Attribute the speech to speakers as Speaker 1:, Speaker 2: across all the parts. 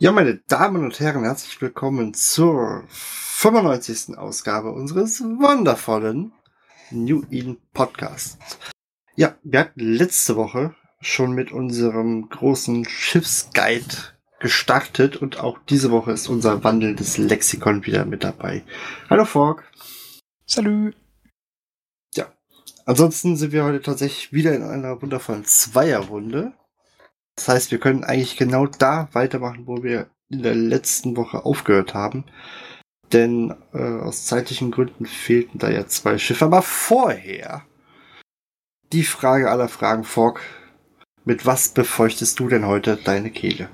Speaker 1: Ja, meine Damen und Herren, herzlich willkommen zur 95. Ausgabe unseres wundervollen New Eden Podcasts. Ja, wir hatten letzte Woche schon mit unserem großen Schiffsguide gestartet und auch diese Woche ist unser wandelndes Lexikon wieder mit dabei. Hallo Fork.
Speaker 2: Salü.
Speaker 1: Ja, ansonsten sind wir heute tatsächlich wieder in einer wundervollen Zweierrunde. Das heißt, wir können eigentlich genau da weitermachen, wo wir in der letzten Woche aufgehört haben. Denn äh, aus zeitlichen Gründen fehlten da ja zwei Schiffe. Aber vorher die Frage aller Fragen, Fork. Mit was befeuchtest du denn heute deine Kehle?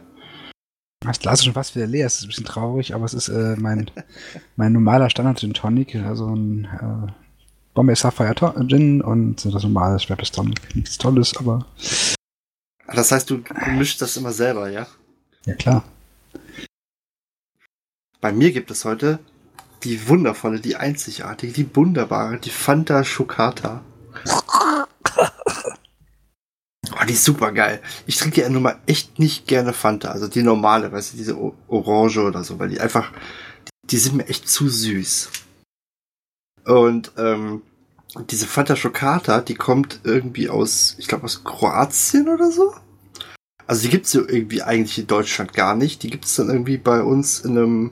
Speaker 2: Das Glas ist schon fast wieder leer. Es ist ein bisschen traurig, aber es ist äh, mein, mein normaler Standard Gin Tonic. Also ein äh, Bombay Sapphire Gin und das normale Schweppes Tonic. Nichts Tolles, aber
Speaker 1: das heißt, du, du mischst das immer selber, ja?
Speaker 2: Ja, klar.
Speaker 1: Bei mir gibt es heute die wundervolle, die einzigartige, die wunderbare, die Fanta Schokata. Oh, die ist super geil. Ich trinke ja nun mal echt nicht gerne Fanta, also die normale, weißt du, diese Orange oder so, weil die einfach, die sind mir echt zu süß. Und ähm, diese Fanta Schokata, die kommt irgendwie aus, ich glaube aus Kroatien oder so. Also die gibt's so irgendwie eigentlich in Deutschland gar nicht. Die gibt's dann irgendwie bei uns in einem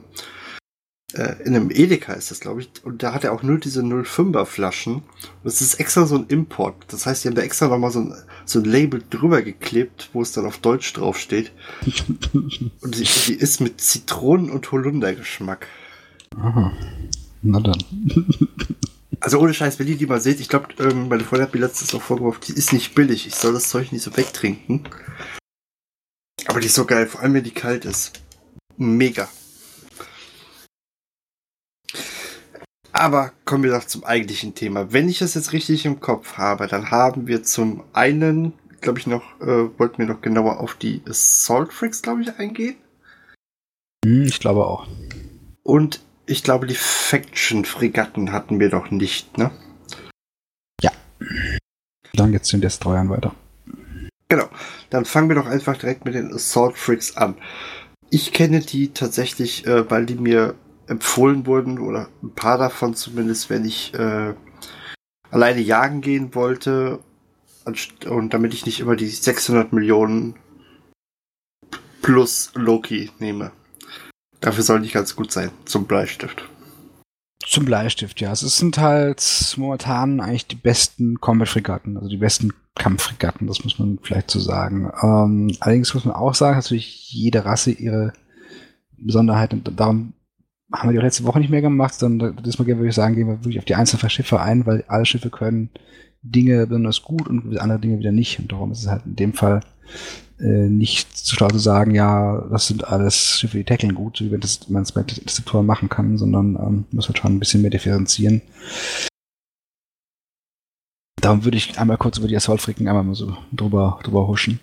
Speaker 1: äh, in einem Edeka ist das, glaube ich. Und da hat er auch nur diese 05er Flaschen. Und das ist extra so ein Import. Das heißt, die haben da extra nochmal so ein, so ein Label drüber geklebt, wo es dann auf Deutsch draufsteht. und die, die ist mit Zitronen- und Holundergeschmack.
Speaker 2: Aha. Na dann.
Speaker 1: Also ohne Scheiß, wenn ihr die mal seht, ich glaube, ähm, meine Freundin hat mir letztens auch vorgeworfen, die ist nicht billig. Ich soll das Zeug nicht so wegtrinken. Aber die ist so geil, vor allem wenn die kalt ist. Mega. Aber kommen wir doch zum eigentlichen Thema. Wenn ich das jetzt richtig im Kopf habe, dann haben wir zum einen, glaube ich, noch, äh, wollten wir noch genauer auf die Assault Freaks, glaube ich, eingehen.
Speaker 2: Hm, ich glaube auch.
Speaker 1: Und ich glaube, die Faction-Fregatten hatten wir doch nicht, ne?
Speaker 2: Ja. Dann geht's den Destroyern weiter.
Speaker 1: Genau. Dann fangen wir doch einfach direkt mit den Assault Freaks an. Ich kenne die tatsächlich, äh, weil die mir empfohlen wurden, oder ein paar davon zumindest, wenn ich äh, alleine jagen gehen wollte und damit ich nicht immer die 600 Millionen plus Loki nehme. Dafür soll nicht ganz gut sein, zum Bleistift.
Speaker 2: Zum Bleistift, ja. Es sind halt momentan eigentlich die besten Combat-Fregatten, also die besten Kampffregatten, das muss man vielleicht so sagen. Ähm, allerdings muss man auch sagen, natürlich jede Rasse ihre Besonderheit und darum haben wir die auch letzte Woche nicht mehr gemacht, sondern diesmal würde ich sagen, gehen wir wirklich auf die einzelnen Schiffe ein, weil alle Schiffe können Dinge besonders gut und andere Dinge wieder nicht. Und darum ist es halt in dem Fall nicht zu schlau zu sagen, ja, das sind alles Schiffe, die tackeln gut, wie man es bei Interceptoren machen kann, sondern ähm, muss halt schon ein bisschen mehr differenzieren. Darum würde ich einmal kurz über die Assault-Fricken einmal mal so drüber, drüber huschen.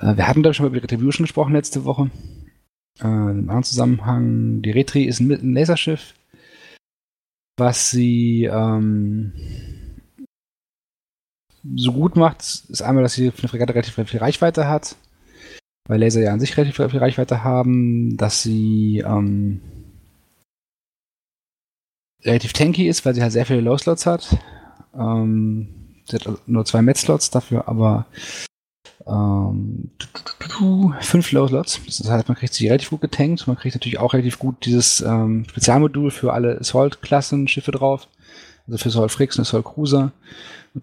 Speaker 2: Äh, wir hatten da schon mal über die Retribution gesprochen letzte Woche. Äh, Im anderen Zusammenhang, die Retri ist ein, ein Laserschiff, was sie ähm, so gut macht, ist einmal, dass sie eine Fregatte relativ viel Reichweite hat, weil Laser ja an sich relativ viel Reichweite haben, dass sie ähm, relativ tanky ist, weil sie halt sehr viele Low-Slots hat. Ähm, sie hat nur zwei Met-Slots, dafür aber ähm, fünf Low-Slots. Das heißt, man kriegt sie relativ gut getankt. Man kriegt natürlich auch relativ gut dieses ähm, Spezialmodul für alle Assault-Klassen Schiffe drauf. Also für Assault Fricks und Assault Cruiser.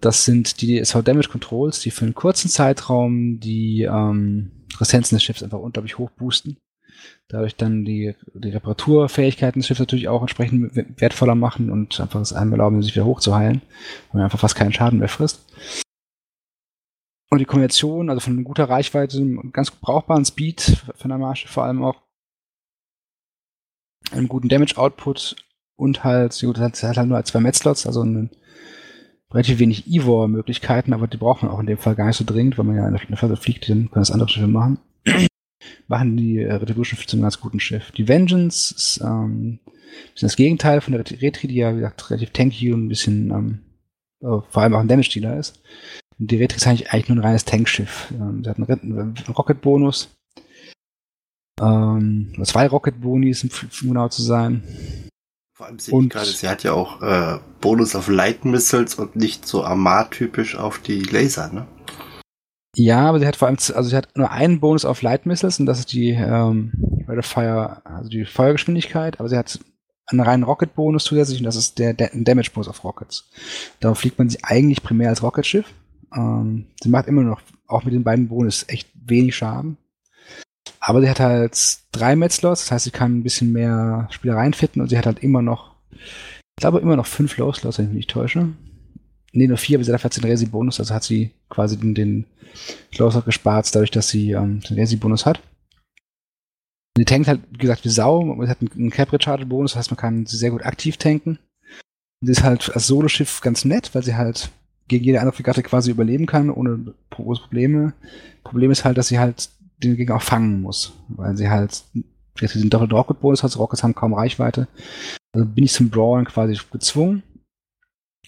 Speaker 2: Das sind die Assault Damage Controls, die für einen kurzen Zeitraum die ähm, Resistenzen des Schiffs einfach unglaublich hoch boosten. Dadurch dann die, die Reparaturfähigkeiten des Schiffs natürlich auch entsprechend wertvoller machen und einfach es einem erlauben, sich wieder hochzuheilen, weil man einfach fast keinen Schaden mehr frisst. Und die Kombination, also von guter Reichweite, ganz brauchbaren Speed von der Marsch, vor allem auch einem guten Damage-Output und halt, gut, das hat halt nur zwei Metzlots, also einen, relativ wenig Ivor-Möglichkeiten, aber die braucht man auch in dem Fall gar nicht so dringend, weil man ja in der Flotte fliegt, dann können das andere Schiffe machen. machen die äh, Retribution zu einem ganz guten Schiff. Die Vengeance ist ähm, bisschen das Gegenteil von der Retri, die ja, wie gesagt, relativ tanky und ein bisschen, ähm, äh, vor allem auch ein Damage-Dealer ist. Und die Retri ist eigentlich, eigentlich nur ein reines Tankschiff. Ähm, sie hat einen, einen Rocket-Bonus. Ähm, zwei Rocket-Bonis, um genau zu sein.
Speaker 1: Vor allem sehe ich gerade, sie hat ja auch äh, Bonus auf Light Missiles und nicht so Armar-typisch auf die Laser, ne?
Speaker 2: Ja, aber sie hat vor allem, also sie hat nur einen Bonus auf Light Missiles und das ist die ähm, Rate of Fire, also die Feuergeschwindigkeit, aber sie hat einen reinen Rocket-Bonus zusätzlich und das ist der, der Damage-Bonus auf Rockets. Darauf fliegt man sie eigentlich primär als Rocketschiff. Ähm, sie macht immer noch, auch mit den beiden Bonus, echt wenig Schaden. Aber sie hat halt drei Metzlots, das heißt, sie kann ein bisschen mehr Spielereien fitten und sie hat halt immer noch, ich glaube immer noch fünf Low-Slots, wenn ich mich nicht täusche. Nee, nur vier, aber sie hat 14 Resi-Bonus, also hat sie quasi den, den Low-Slot gespart, dadurch, dass sie ähm, den Resi-Bonus hat. Die tankt halt, wie gesagt, wie Sau. Sie hat einen Cap-Recharge-Bonus, das heißt, man kann sie sehr gut aktiv tanken. Und sie ist halt als Solo-Schiff ganz nett, weil sie halt gegen jede andere Fregatte quasi überleben kann, ohne große Probleme. Problem ist halt, dass sie halt den Gegner auch fangen muss, weil sie halt diesen doppelten Rocket-Bonus hat, Rockets haben kaum Reichweite. Also bin ich zum Brawlen quasi gezwungen.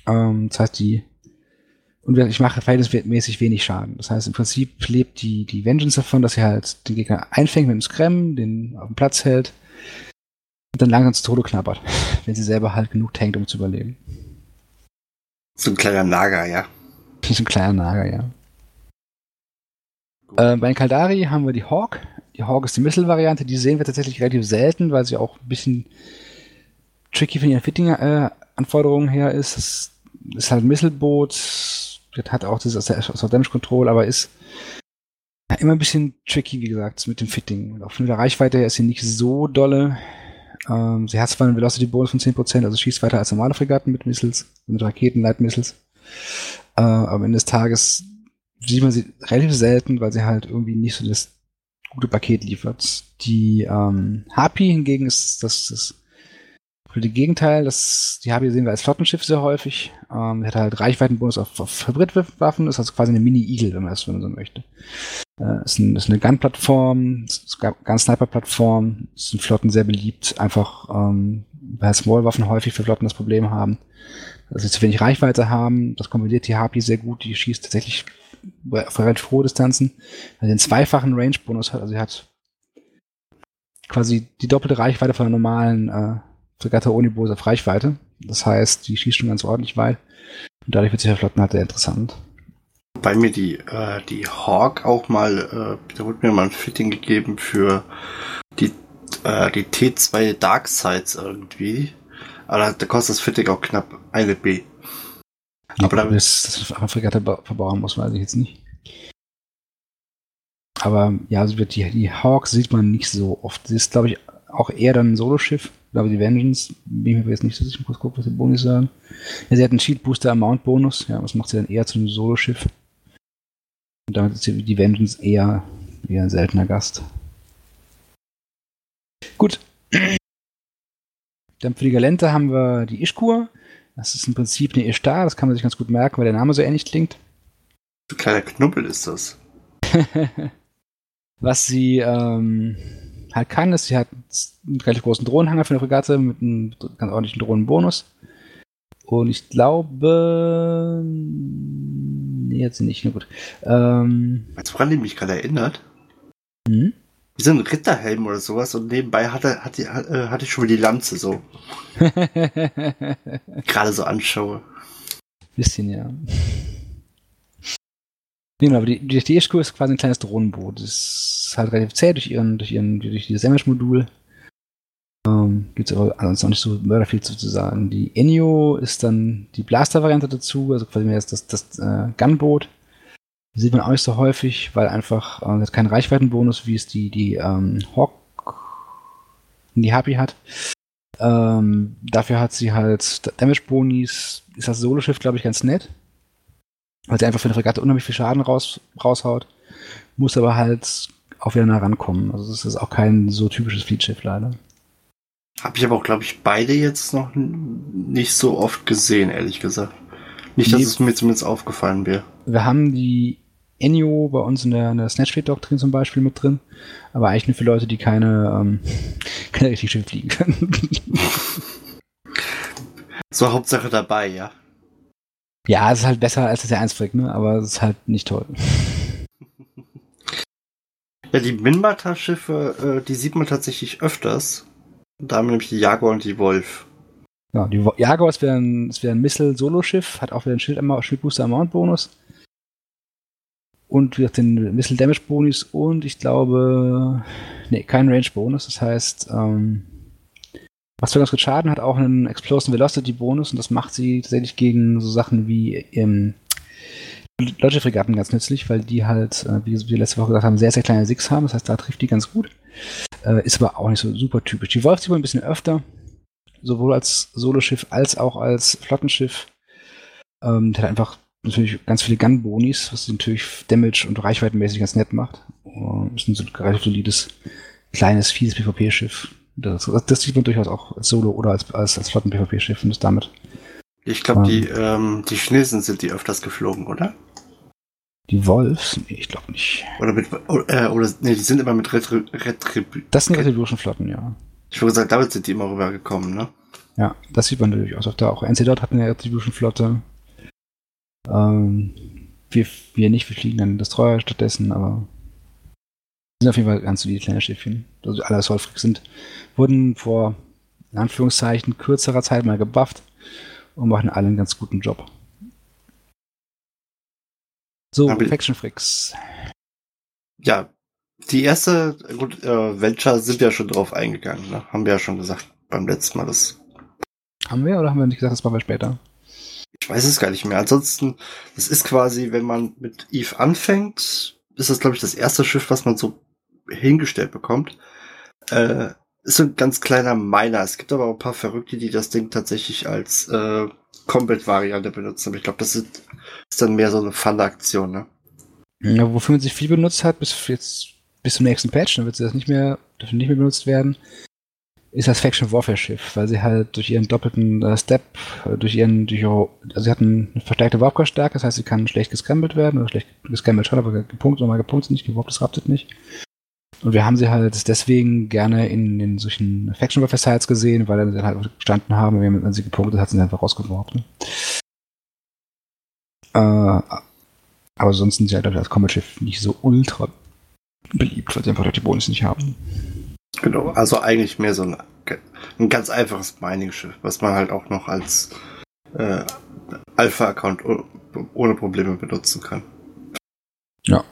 Speaker 2: Ähm, das heißt, die und ich mache verhältnismäßig wenig Schaden. Das heißt, im Prinzip lebt die, die Vengeance davon, dass sie halt den Gegner einfängt mit dem Scram, den auf dem Platz hält und dann langsam zu Tode knabbert, wenn sie selber halt genug tankt, um zu überleben.
Speaker 1: So ein kleiner Nager, ja.
Speaker 2: So ein kleiner Nager, ja. Äh, bei den Kaldari haben wir die Hawk. Die Hawk ist die Missile-Variante. Die sehen wir tatsächlich relativ selten, weil sie auch ein bisschen tricky von ihren Fitting-Anforderungen her ist. Das ist halt ein Missile-Boot. Das hat auch das aus Damage Control, aber ist immer ein bisschen tricky, wie gesagt, mit dem Fitting. Und auch von der Reichweite her ist sie nicht so dolle. Ähm, sie hat zwar einen Velocity-Bonus von 10%, also schießt weiter als normale Fregatten mit Missiles, mit Raketen, Light Missiles. Äh, am Ende des Tages sieht man sie relativ selten, weil sie halt irgendwie nicht so das gute Paket liefert. Die ähm, Harpy hingegen ist das, das das Gegenteil, das, die Harpy sehen wir als Flottenschiff sehr häufig. Ähm, hat halt Reichweitenbonus auf, auf Hybridwaffen, ist also quasi eine Mini-Eagle, wenn man das so möchte. Äh, ist, ein, ist eine Gun-Plattform, ist Gun-Sniper-Plattform, in Flotten sehr beliebt, einfach ähm, weil Small-Waffen häufig für Flotten das Problem haben, dass sie zu wenig Reichweite haben. Das kombiniert die Harpy sehr gut, die schießt tatsächlich auf relativ hohe Distanzen, sie einen zweifachen Range-Bonus hat. Also sie hat quasi die doppelte Reichweite von einer normalen äh, Fregatte ohne auf Reichweite. Das heißt, die schießt schon ganz ordentlich weit. Und dadurch wird sich der Flotten halt sehr interessant.
Speaker 1: Bei mir die, äh, die Hawk auch mal, äh, da wurde mir mal ein Fitting gegeben für die, äh, die T2 Dark Sides irgendwie. Aber da kostet das Fitting auch knapp eine B.
Speaker 2: Aber damit das, das Fregatte verbauen muss, weiß ich jetzt nicht. Aber ja, also die, die Hawk sieht man nicht so oft. Sie ist, glaube ich, auch eher dann ein Soloschiff. Ich glaube, die Vengeance, bin ich mir jetzt nicht so sicher, ich muss gucken, was die Bonus sagen. Ja, sie hat einen Cheat Booster Amount Bonus. Ja, was macht sie dann eher zu einem Soloschiff? Und damit ist die Vengeance eher, eher ein seltener Gast. Gut. Dann für die Galente haben wir die Ishkur. Das ist im Prinzip eine Ishtar, das kann man sich ganz gut merken, weil der Name so ähnlich klingt.
Speaker 1: Ein kleiner Knubbel ist das.
Speaker 2: Was sie ähm, halt kann, ist, sie hat einen relativ großen Drohnenhanger für eine Fregatte mit einem ganz ordentlichen Drohnenbonus. Und ich glaube. Nee, jetzt nicht, nur gut. Ähm,
Speaker 1: du, woran mich gerade erinnert? Hm? Wie so ein Ritterhelm oder sowas und nebenbei hatte, hatte, äh, hatte ich schon wieder die Lanze so. Gerade so anschaue.
Speaker 2: Bisschen, ja. Genau, aber die, die, die ist quasi ein kleines Drohnenboot. Das ist halt relativ zäh durch ihren, durch ihren, durch dieses Damage-Modul. Ähm, Gibt es aber ansonsten auch nicht so mörder viel zu, zu sagen. Die Enio ist dann die Blaster-Variante dazu, also quasi mehr das, das, das äh, Gunboot. Sieht man auch nicht so häufig, weil einfach äh, keinen Reichweitenbonus, wie es die, die ähm, Hawk die Harpy hat. Ähm, dafür hat sie halt Damage Bonis, ist das Solo-Schiff, glaube ich, ganz nett. weil sie einfach für eine Fregatte unheimlich viel Schaden raus, raushaut, muss aber halt auch wieder nah rankommen. Also das ist auch kein so typisches Fleetschiff leider.
Speaker 1: Habe ich aber auch, glaube ich, beide jetzt noch nicht so oft gesehen, ehrlich gesagt. Nicht, dass nee. es mir zumindest aufgefallen wäre.
Speaker 2: Wir haben die Enyo bei uns in der, in der Snatchfleet-Doktrin zum Beispiel mit drin, aber eigentlich nur für Leute, die keine, ähm, keine richtig schön fliegen können.
Speaker 1: so Hauptsache dabei, ja.
Speaker 2: Ja, es ist halt besser als das der 1 ne? aber es ist halt nicht toll.
Speaker 1: Ja, die Minmata-Schiffe, äh, die sieht man tatsächlich öfters. Da haben wir nämlich die Jaguar und die Wolf.
Speaker 2: Ja, die Jaguar ist wieder ein, ist wieder ein Missile-Solo-Schiff, hat auch wieder einen Schild Schildbooster Amount Bonus. Und den Missile Damage Bonus und ich glaube, nee, kein Range Bonus. Das heißt, ähm, was für ganz gut Schaden hat auch einen Explosion Velocity Bonus und das macht sie tatsächlich gegen so Sachen wie im Logic-Fregatten ganz nützlich, weil die halt, äh, wie wir letzte Woche gesagt haben, sehr, sehr kleine Six haben. Das heißt, da trifft die ganz gut. Äh, ist aber auch nicht so super typisch. Die Wolf sieht man ein bisschen öfter, sowohl als Soloschiff als auch als Flottenschiff. Ähm, der hat einfach natürlich ganz viele Gun-Bonis, was natürlich Damage und Reichweitenmäßig ganz nett macht. Uh, ist ein relativ solides, kleines, fieses PvP-Schiff. Das, das, sieht man durchaus auch als Solo- oder als, als, als Flotten-PvP-Schiff und ist damit.
Speaker 1: Ich glaube, ähm, die, ähm, die Chinesen sind die öfters geflogen, oder?
Speaker 2: Die Wolves? Nee, ich glaube nicht.
Speaker 1: Oder mit, äh, oder, nee, die sind immer mit Retri Retribution.
Speaker 2: Das sind Retribution-Flotten, ja.
Speaker 1: Ich würde sagen, damit sind die immer rübergekommen, ne?
Speaker 2: Ja, das sieht man natürlich auch. Da auch NC dort hat eine Retribution-Flotte. Ähm, wir, wir nicht, wir fliegen dann Destroyer stattdessen, aber sind auf jeden Fall ganz solide kleine Schiffchen. Also alle Solfrix sind, wurden vor, in Anführungszeichen, kürzerer Zeit mal gebufft und machen alle einen ganz guten Job. So, Aber Faction Fricks.
Speaker 1: Ja, die erste, gut, äh, Venture sind wir ja schon drauf eingegangen, ne? Haben wir ja schon gesagt beim letzten Mal. Das
Speaker 2: haben wir oder haben wir nicht gesagt, das machen wir später?
Speaker 1: Ich weiß es gar nicht mehr. Ansonsten, das ist quasi, wenn man mit Eve anfängt, ist das, glaube ich, das erste Schiff, was man so hingestellt bekommt. Äh, ist so ein ganz kleiner Miner. Es gibt aber auch ein paar Verrückte, die das Ding tatsächlich als äh, Combat-Variante benutzen. Aber ich glaube, das ist, ist, dann mehr so eine Fun-Aktion, ne?
Speaker 2: Ja, wofür man sich viel benutzt hat, bis jetzt bis zum nächsten Patch, dann wird sie das nicht mehr, dürfen nicht mehr benutzt werden, ist das Faction Warfare Schiff, weil sie halt durch ihren doppelten äh, Step, äh, durch ihren, durch ihre, also sie hat eine verstärkte Warpcore-Stärke, das heißt, sie kann schlecht gescrambled werden, oder schlecht gescrambled schon, aber gepunktet, nochmal gepunktet nicht, gewarpt, das raptet nicht. Und wir haben sie halt deswegen gerne in, in solchen Faction Warfare Sites gesehen, weil sie halt gestanden haben, wenn sie gepunktet hat, sind sie einfach rausgeworfen. Äh, aber sonst sind sie halt als Combat Schiff nicht so ultra beliebt, weil sie einfach die Bonus nicht haben.
Speaker 1: Genau, also eigentlich mehr so ein, ein ganz einfaches Mining-Schiff, was man halt auch noch als äh, Alpha-Account ohne Probleme benutzen kann.
Speaker 2: Ja.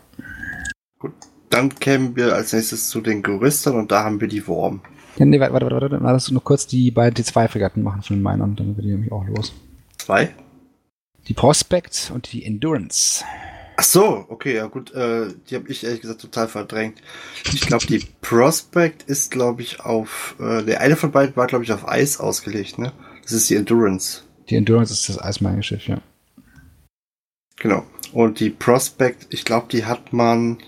Speaker 1: Gut. Dann kämen wir als nächstes zu den Gerüstern und da haben wir die Worm.
Speaker 2: Ja, nee, warte, warte, warte, warte. Lass uns noch kurz die beiden T2-Fregatten machen von den Minern, dann wird die nämlich auch los.
Speaker 1: Zwei?
Speaker 2: Die Prospect und die Endurance.
Speaker 1: Ach so, okay, ja gut, äh, die habe ich ehrlich gesagt total verdrängt. Ich glaube, die Prospect ist, glaube ich, auf, äh, der eine von beiden war, glaube ich, auf Eis ausgelegt, ne? Das ist die Endurance.
Speaker 2: Die Endurance ist das Eismeinschiff, ja.
Speaker 1: Genau. Und die Prospect, ich glaube, die hat man,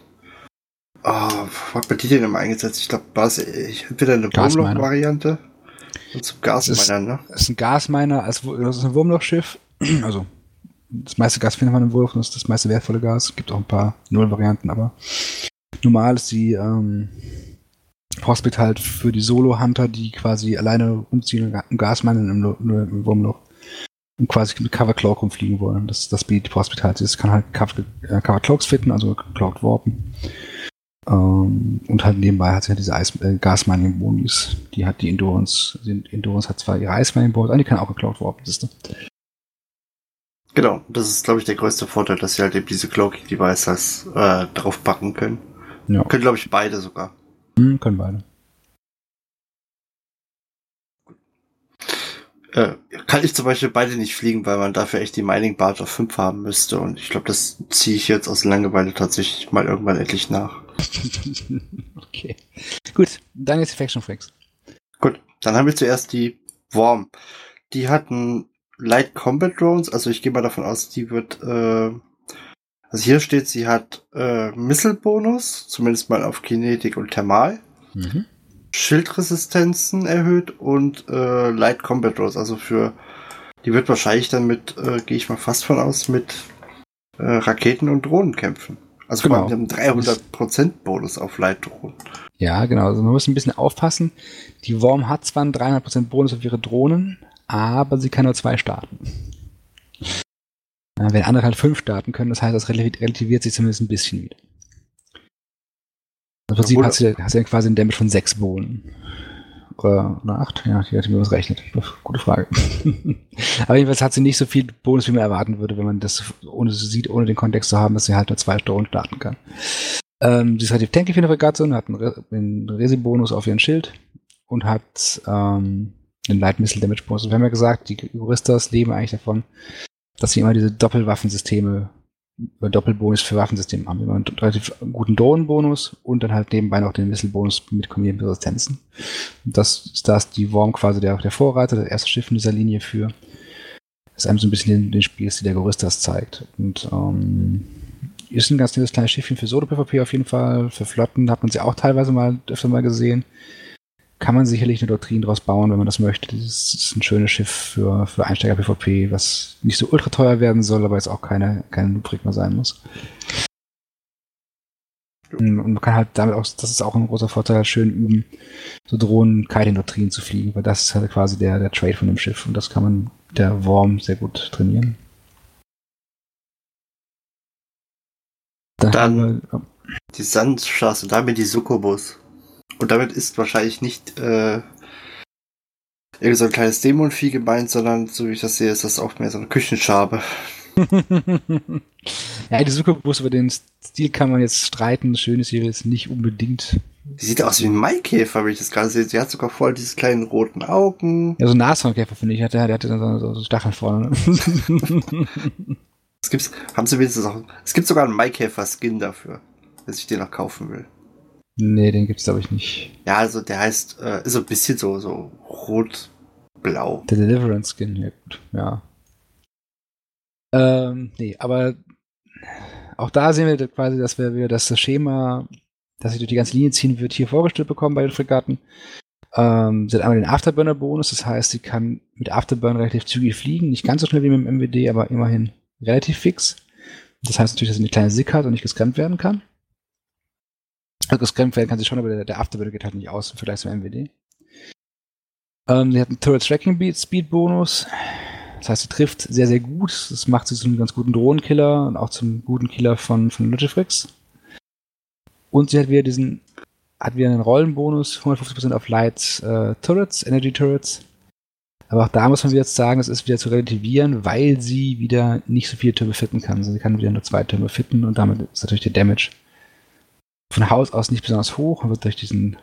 Speaker 1: oh, was hat man die denn immer eingesetzt? Ich glaube, war es entweder eine Wurmloch-Variante und zum Gasminer, ne?
Speaker 2: Das ist ein Gasminer, also das ist ein Wurmlochschiff, also das meiste Gas findet man im Wurf, das ist das meiste wertvolle Gas. Es gibt auch ein paar Null-Varianten, aber normal ist die ähm, Prospect halt für die Solo-Hunter, die quasi alleine umziehen und Gas meinen im, im Wurmloch und quasi mit Cover Cloak rumfliegen wollen. Das, das bietet die Prospect halt. Es kann halt Cover, äh, Cloaks fitten, also Cloaked Warpen. Ähm, und halt nebenbei hat sie halt diese Eis, äh, Gasmining Bonis. Die hat die Endurance. Die Endurance hat zwar ihre Eismining aber die kann auch gecloaked warpen, siehst du.
Speaker 1: Genau, das ist, glaube ich, der größte Vorteil, dass sie halt eben diese Cloaking Devices äh, draufpacken können. Ja. Können, glaube ich, beide sogar.
Speaker 2: Mhm, können beide.
Speaker 1: Äh, kann ich zum Beispiel beide nicht fliegen, weil man dafür echt die Mining Barge auf 5 haben müsste. Und ich glaube, das ziehe ich jetzt aus Langeweile tatsächlich mal irgendwann endlich nach.
Speaker 2: okay. Gut, dann jetzt die Faction Flex.
Speaker 1: Gut, dann haben wir zuerst die Worm. Die hatten Light Combat Drones, also ich gehe mal davon aus, die wird äh, Also hier steht, sie hat äh, Missile-Bonus, zumindest mal auf Kinetik und Thermal. Mhm. Schildresistenzen erhöht und äh, Light Combat Rose. Also für die wird wahrscheinlich dann mit, äh, gehe ich mal fast von aus, mit äh, Raketen und Drohnen kämpfen. Also genau. allem haben 300% Bonus auf Light Drohnen.
Speaker 2: Ja, genau. Also man muss ein bisschen aufpassen. Die Worm hat zwar einen 300% Bonus auf ihre Drohnen, aber sie kann nur zwei starten. Wenn andere halt fünf starten können, das heißt, das relativiert sich zumindest ein bisschen wieder. Im Prinzip hast du, hast du ja quasi einen Damage von sechs Bohnen. Oder, oder acht? Ja, ich hatte mir was rechnet. Gute Frage. Aber jedenfalls hat sie nicht so viel Bonus, wie man erwarten würde, wenn man das ohne sie sieht, ohne den Kontext zu haben, dass sie halt nur zwei Storen starten kann. Ähm, sie ist relativ tanky für eine Fregatte und hat einen, Re einen Resi-Bonus auf ihren Schild und hat ähm, einen Light Missile Damage Bonus. Wir haben ja gesagt, die Juristas leben eigentlich davon, dass sie immer diese Doppelwaffensysteme oder Doppelbonus für Waffensysteme haben. Immer einen relativ guten Drohnenbonus und dann halt nebenbei noch den Missile-Bonus mit kombinierten Resistenzen. Das ist das die Worm quasi der, der Vorreiter, das erste Schiff in dieser Linie für. Das einem so ein bisschen den, den Spielstil der Goristas zeigt. Und ähm, ist ein ganz nettes kleines Schiffchen für Solo-PvP auf jeden Fall. Für Flotten hat man sie auch teilweise mal öfter mal gesehen kann man sicherlich eine Doktrin draus bauen, wenn man das möchte. Das ist ein schönes Schiff für, für Einsteiger-PvP, was nicht so ultra teuer werden soll, aber jetzt auch keine, keine Lubrik mehr sein muss. Und man kann halt damit auch, das ist auch ein großer Vorteil, schön üben, so Drohnen Kiting-Doktrinen zu fliegen, weil das ist halt quasi der, der Trade von dem Schiff und das kann man der Worm sehr gut trainieren.
Speaker 1: Dann, Dann die Sandstraße, damit die Succubus. Und damit ist wahrscheinlich nicht äh, irgend so ein kleines Dämonvieh gemeint, sondern so wie ich das sehe, ist das auch mehr so eine Küchenschabe.
Speaker 2: ja, die Succubus über den Stil kann man jetzt streiten. Schön ist hier jetzt nicht unbedingt.
Speaker 1: Die sieht aus wie ein Maikäfer, wenn ich das gerade sehe. Sie hat sogar voll diese kleinen roten Augen.
Speaker 2: Ja, so ein Nashornkäfer, finde ich. Der, der hatte so, so Stacheln vorne.
Speaker 1: Ne? es gibt's, haben sie wenigstens auch. Es gibt sogar einen Maikäfer-Skin dafür, wenn ich den noch kaufen will.
Speaker 2: Nee, den gibt's glaube ich nicht.
Speaker 1: Ja, also der heißt, äh, ist so ein bisschen so, so rot-blau.
Speaker 2: Der Deliverance Skin, ja gut, ja. Ähm, nee, aber auch da sehen wir quasi, dass wir wieder das Schema, das sich durch die ganze Linie ziehen wird, hier vorgestellt bekommen bei den Fregatten. Ähm, sie hat einmal den Afterburner-Bonus, das heißt, sie kann mit Afterburn relativ zügig fliegen, nicht ganz so schnell wie mit dem MWD, aber immerhin relativ fix. Das heißt natürlich, dass sie eine kleine Sick hat und nicht gescannt werden kann. Also gescampt werden kann sie schon, aber der, der Afterburner geht halt nicht aus im Vergleich zum MWD. Ähm, sie hat einen Turret Tracking Speed Bonus. Das heißt, sie trifft sehr, sehr gut. Das macht sie zu einem ganz guten Drohnenkiller und auch zum guten Killer von, von Logifrix. Und sie hat wieder diesen, hat wieder einen Rollenbonus, 150% auf Light äh, Turrets, Energy Turrets. Aber auch da muss man jetzt sagen, es ist wieder zu relativieren, weil sie wieder nicht so viele Türme fitten kann. Also sie kann wieder nur zwei Türme fitten und damit ist natürlich der Damage von Haus aus nicht besonders hoch und wird durch diesen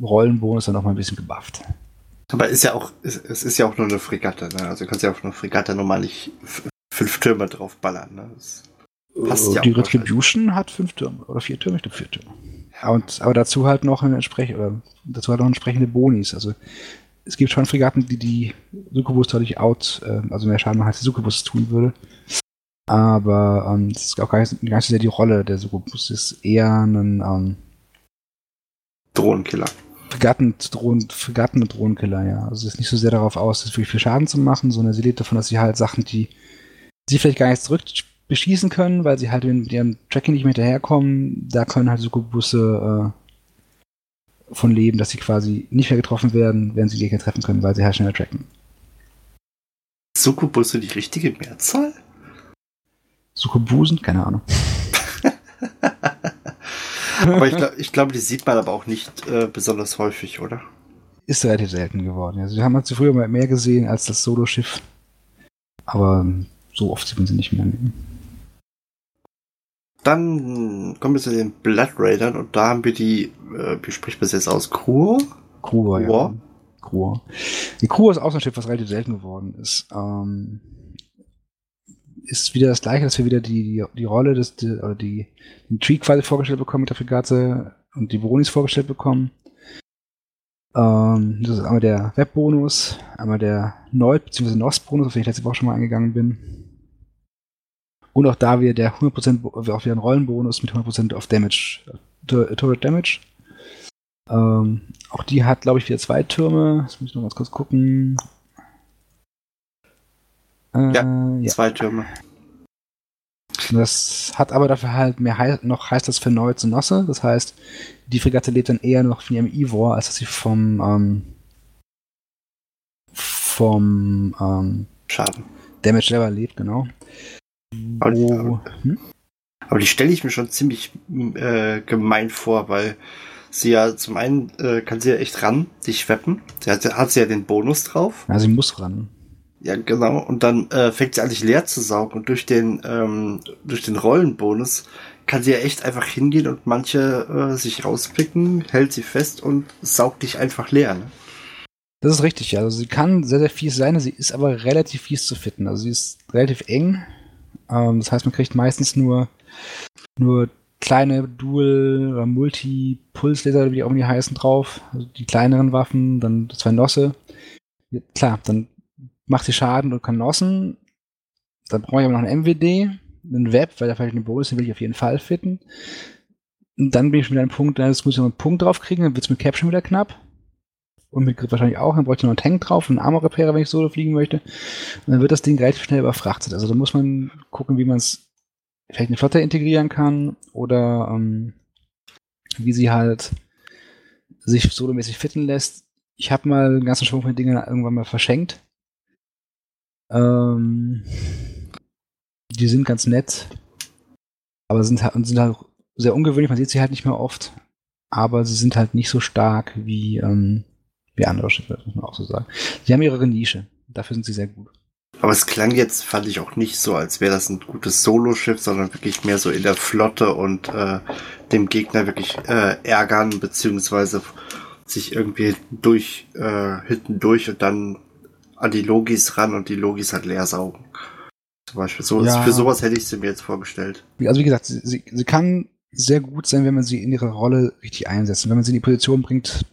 Speaker 2: Rollenbonus dann noch mal ein bisschen gebufft.
Speaker 1: Aber ist ja auch, es ist, ist ja auch nur eine Fregatte, ne? Also du kannst ja auf eine Fregatte normal nicht fünf Türme drauf ballern, ne? Das
Speaker 2: passt uh, ja die Retribution hat fünf Türme oder vier Türme, ich glaube vier Türme. Ja, und, aber dazu halt noch eine entsprechende, dazu halt noch entsprechende Bonis. Also es gibt schon Fregatten, die die Succubus deutlich out, äh, also mehr Schaden als die Succubus tun würde. Aber ähm, das ist auch gar nicht, gar nicht so sehr die Rolle der Succubus. Das ist eher ein ähm,
Speaker 1: Drohnenkiller.
Speaker 2: Fregatten, Drohnen, Fregatten und Drohnenkiller, ja. Also es ist nicht so sehr darauf aus, wirklich viel Schaden zu machen, sondern sie lebt davon, dass sie halt Sachen, die sie vielleicht gar nicht zurück beschießen können, weil sie halt mit ihrem Tracking nicht mehr hinterherkommen, da können halt Succubusse äh, von leben, dass sie quasi nicht mehr getroffen werden, wenn sie Gegner treffen können, weil sie halt schneller tracken.
Speaker 1: Succubusse die richtige Mehrzahl?
Speaker 2: Sukkubusen? Keine Ahnung.
Speaker 1: aber ich, glaub, glaube, die sieht man aber auch nicht äh, besonders häufig, oder?
Speaker 2: Ist relativ selten geworden. Also, wir haben halt früher mal mehr gesehen als das Solo-Schiff. Aber so oft sieht man sie nicht mehr.
Speaker 1: Dann kommen wir zu den Blood Raidern und da haben wir die, äh, wie spricht man es jetzt aus? Kur?
Speaker 2: Kur, ja. Kur. Die Kur ist auch so ein Schiff, was relativ selten geworden ist. Ähm, ist wieder das gleiche, dass wir wieder die, die, Rolle des, die, oder die, den Tree quasi vorgestellt bekommen mit der Fregatte und die Bronis vorgestellt bekommen. Ähm, das ist einmal der Webbonus, einmal der Neut- bzw. Nost-Bonus, auf den ich letzte Woche schon mal eingegangen bin. Und auch da wieder der 100%, auch wieder ein Rollenbonus mit 100% auf Damage, Turret Damage. Ähm, auch die hat, glaube ich, wieder zwei Türme. Jetzt muss ich noch ganz kurz gucken.
Speaker 1: Äh, ja, ja, zwei Türme.
Speaker 2: Das hat aber dafür halt mehr hei noch heißt das für neue zu Nosse. Das heißt, die Fregatte lebt dann eher noch von ihrem Ivor, als dass sie vom ähm, vom ähm,
Speaker 1: Schaden.
Speaker 2: Damage selber lebt, genau.
Speaker 1: Aber, Wo, hm? aber die stelle ich mir schon ziemlich äh, gemein vor, weil sie ja zum einen äh, kann sie ja echt ran, sich schweppen. Sie hat, hat sie ja den Bonus drauf.
Speaker 2: Ja, sie muss ran.
Speaker 1: Ja, genau. Und dann äh, fängt sie an, sich leer zu saugen. Und durch den, ähm, durch den Rollenbonus kann sie ja echt einfach hingehen und manche äh, sich rauspicken, hält sie fest und saugt dich einfach leer. Ne?
Speaker 2: Das ist richtig, Also sie kann sehr, sehr fies sein, sie ist aber relativ fies zu fitten. Also sie ist relativ eng. Ähm, das heißt, man kriegt meistens nur, nur kleine Dual- oder Multi-Pulslaser, wie die auch immer die heißen, drauf. Also die kleineren Waffen, dann zwei Nosse. Ja, klar, dann macht sie Schaden und kann Nossen. Dann brauche ich aber noch ein MWD, ein Web, weil da vielleicht eine Bonus, will ich auf jeden Fall fitten. Und dann bin ich schon wieder an Punkt, da muss ich noch einen Punkt drauf kriegen, dann wird es mit Caption wieder knapp. Und mit Griff wahrscheinlich auch. Dann bräuchte ich noch einen Tank drauf, einen Armor-Repairer, wenn ich solo fliegen möchte. Und dann wird das Ding relativ schnell überfrachtet. Also da muss man gucken, wie man es vielleicht eine Flotte integrieren kann oder ähm, wie sie halt sich solomäßig fitten lässt. Ich habe mal einen ganzen Schwung von Dingen irgendwann mal verschenkt. Ähm, die sind ganz nett, aber sind halt, sind halt sehr ungewöhnlich. Man sieht sie halt nicht mehr oft, aber sie sind halt nicht so stark wie, ähm, wie andere Schiffe, muss man auch so sagen. Sie haben ihre Nische. Dafür sind sie sehr gut.
Speaker 1: Aber es klang jetzt, fand ich auch nicht so, als wäre das ein gutes Solo-Schiff, sondern wirklich mehr so in der Flotte und äh, dem Gegner wirklich äh, ärgern, beziehungsweise sich irgendwie durch, äh, hinten durch und dann an die Logis ran und die Logis halt leer saugen. Zum Beispiel. So, ja. Für sowas hätte ich sie mir jetzt vorgestellt.
Speaker 2: Also wie gesagt, sie, sie, sie kann sehr gut sein, wenn man sie in ihre Rolle richtig einsetzt. Und wenn man sie in die Position bringt,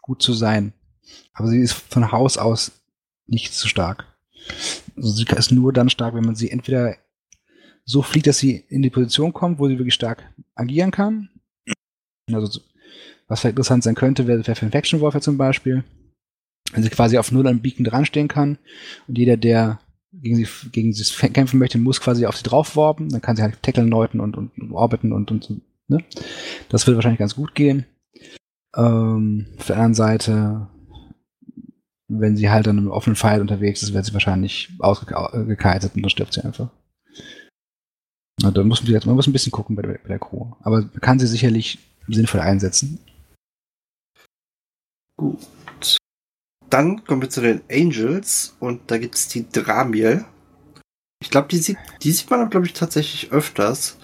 Speaker 2: gut zu sein. Aber sie ist von Haus aus nicht zu stark. Also sie ist nur dann stark, wenn man sie entweder so fliegt, dass sie in die Position kommt, wo sie wirklich stark agieren kann. Also, was vielleicht interessant sein könnte, wäre für Infection Warfare zum Beispiel. Wenn sie quasi auf Null am Beacon dranstehen kann und jeder, der gegen sie, gegen sie kämpfen möchte, muss quasi auf sie draufworben. Dann kann sie halt tackeln, läuten und, und, und orbiten und, und, ne? Das wird wahrscheinlich ganz gut gehen. Ähm, auf der anderen Seite wenn sie halt an einem offenen Pfeil unterwegs ist, wird sie wahrscheinlich ausgekeitet und dann stirbt sie einfach. Na, da muss man, man muss ein bisschen gucken bei der, bei der Crew. Aber man kann sie sicherlich sinnvoll einsetzen.
Speaker 1: Gut. Dann kommen wir zu den Angels und da gibt es die Dramiel. Ich glaube, die sieht, die sieht man, glaube ich, tatsächlich öfters.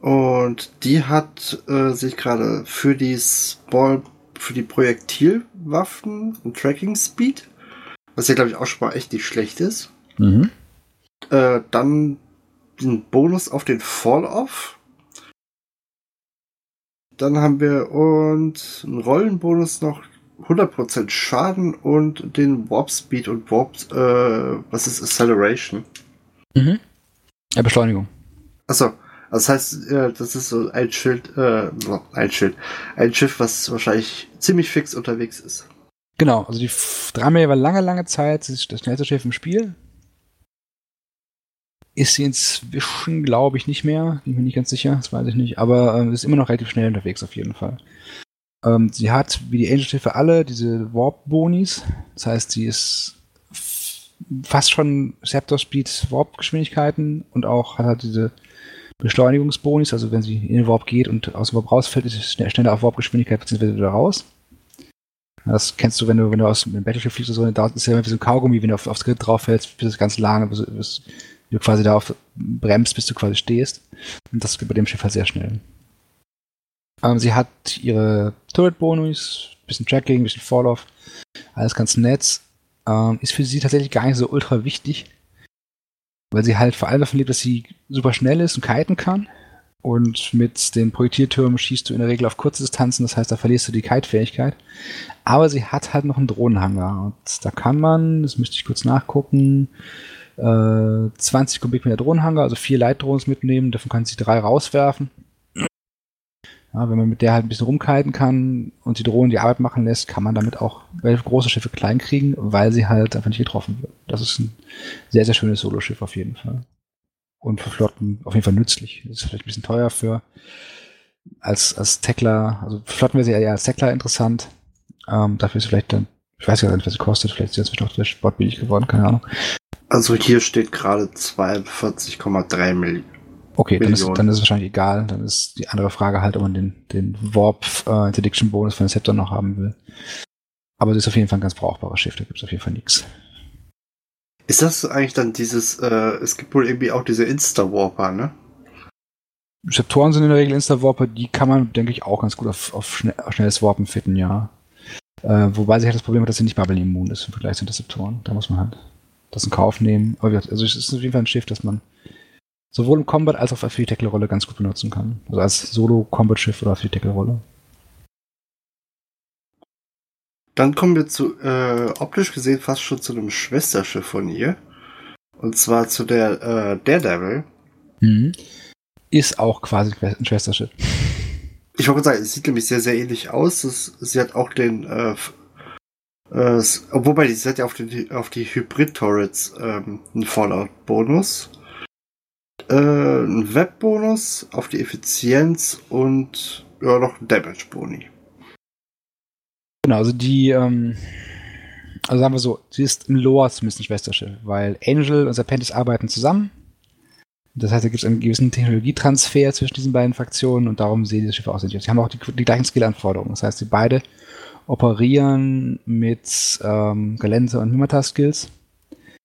Speaker 1: Und die hat äh, sich gerade für die Small für die Projektilwaffen und Tracking Speed, was ja glaube ich auch schon mal echt nicht schlecht ist. Mhm. Äh, dann den Bonus auf den Fall-Off. Dann haben wir und einen Rollenbonus noch 100% Schaden und den Warp Speed und Warp, äh, was ist Acceleration?
Speaker 2: Mhm. Ja, Beschleunigung.
Speaker 1: Achso, das heißt, das ist so ein Schild, äh, ein Schild, ein Schiff, was wahrscheinlich ziemlich fix unterwegs ist.
Speaker 2: Genau, also die Drame war lange, lange Zeit das schnellste Schiff im Spiel. Ist sie inzwischen, glaube ich, nicht mehr. Bin mir nicht ganz sicher, das weiß ich nicht. Aber ähm, ist immer noch relativ schnell unterwegs auf jeden Fall. Ähm, sie hat, wie die Angel-Schiffe alle, diese Warp-Bonis. Das heißt, sie ist fast schon Scepter-Speed Warp-Geschwindigkeiten und auch hat halt diese Beschleunigungsbonus, also wenn sie in den Warp geht und aus dem Warp rausfällt, ist es schneller auf Warpgeschwindigkeit bzw. wieder raus. Das kennst du, wenn du, wenn du aus dem Battleship fliegst oder so, da ist ja wie so ein Kaugummi, wenn du auf, aufs Grid drauf fällst, bis es ganz lang, bis, bis du quasi darauf bremst, bis du quasi stehst. Und das geht bei dem Schiff halt sehr schnell. Ähm, sie hat ihre Turret-Bonus, bisschen Tracking, bisschen Fall-Off, alles ganz nett. Ähm, ist für sie tatsächlich gar nicht so ultra wichtig weil sie halt vor allem davon lebt, dass sie super schnell ist und kiten kann. Und mit den Projektiltürmen schießt du in der Regel auf kurze Distanzen, das heißt, da verlierst du die Kite-Fähigkeit. Aber sie hat halt noch einen Drohnenhangar. Und da kann man, das müsste ich kurz nachgucken, äh, 20 Kubikmeter Drohnenhanger, also vier Leitdrohnen mitnehmen, davon kann sie drei rauswerfen. Ja, wenn man mit der halt ein bisschen rumkiten kann und die Drohnen die Arbeit machen lässt, kann man damit auch große Schiffe klein kriegen, weil sie halt einfach nicht getroffen wird. Das ist ein sehr, sehr schönes Soloschiff auf jeden Fall. Und für Flotten auf jeden Fall nützlich. Das ist vielleicht ein bisschen teuer für als, als Tackler, also Flotten wäre sie eher als Tackler interessant. Ähm, dafür ist vielleicht dann, ich weiß gar nicht, was sie kostet, vielleicht ist jetzt noch der Sport billig geworden, keine Ahnung.
Speaker 1: Also hier steht gerade 42,3 Millionen.
Speaker 2: Okay, dann ist, dann ist es wahrscheinlich egal. Dann ist die andere Frage halt, ob man den, den Warp äh, Interdiction Bonus von Scepter noch haben will. Aber das ist auf jeden Fall ein ganz brauchbares Schiff, da gibt es auf jeden Fall nichts.
Speaker 1: Ist das eigentlich dann dieses, äh, es gibt wohl irgendwie auch diese Insta-Warper, ne?
Speaker 2: Septoren sind in der Regel Insta-Warper, die kann man, denke ich, auch ganz gut auf, auf, schnell, auf schnelles Warpen fitten, ja. Äh, wobei sie halt das Problem hat, dass sie nicht Bubble-immun ist im Vergleich zu Interceptoren. Da muss man halt das in Kauf nehmen. Aber also es ist auf jeden Fall ein Schiff, das man sowohl im Combat als auch für die Tackle-Rolle ganz gut benutzen kann. Also als Solo-Combat-Schiff oder für die Tackle-Rolle.
Speaker 1: Dann kommen wir zu, äh, optisch gesehen fast schon zu einem Schwesterschiff von ihr. Und zwar zu der äh, Daredevil.
Speaker 2: Mhm. Ist auch quasi ein Schwesterschiff.
Speaker 1: Ich wollte sagen, es sieht nämlich sehr, sehr ähnlich aus. Es, sie hat auch den, äh, äh, wobei sie hat ja auf die, auf die Hybrid-Turrets ähm, einen Fallout-Bonus äh, einen Webbonus auf die Effizienz und ja, noch einen Damage-Boni.
Speaker 2: Genau, also die, ähm, also sagen wir so, sie ist im Lore zumindest ein Schwesterschiff, weil Angel und Serpentis arbeiten zusammen. Das heißt, da gibt es einen gewissen Technologietransfer zwischen diesen beiden Faktionen und darum sehen diese Schiffe aus. Sie haben auch die, die gleichen Skill-Anforderungen. Das heißt, sie beide operieren mit ähm, Galense und Mimata-Skills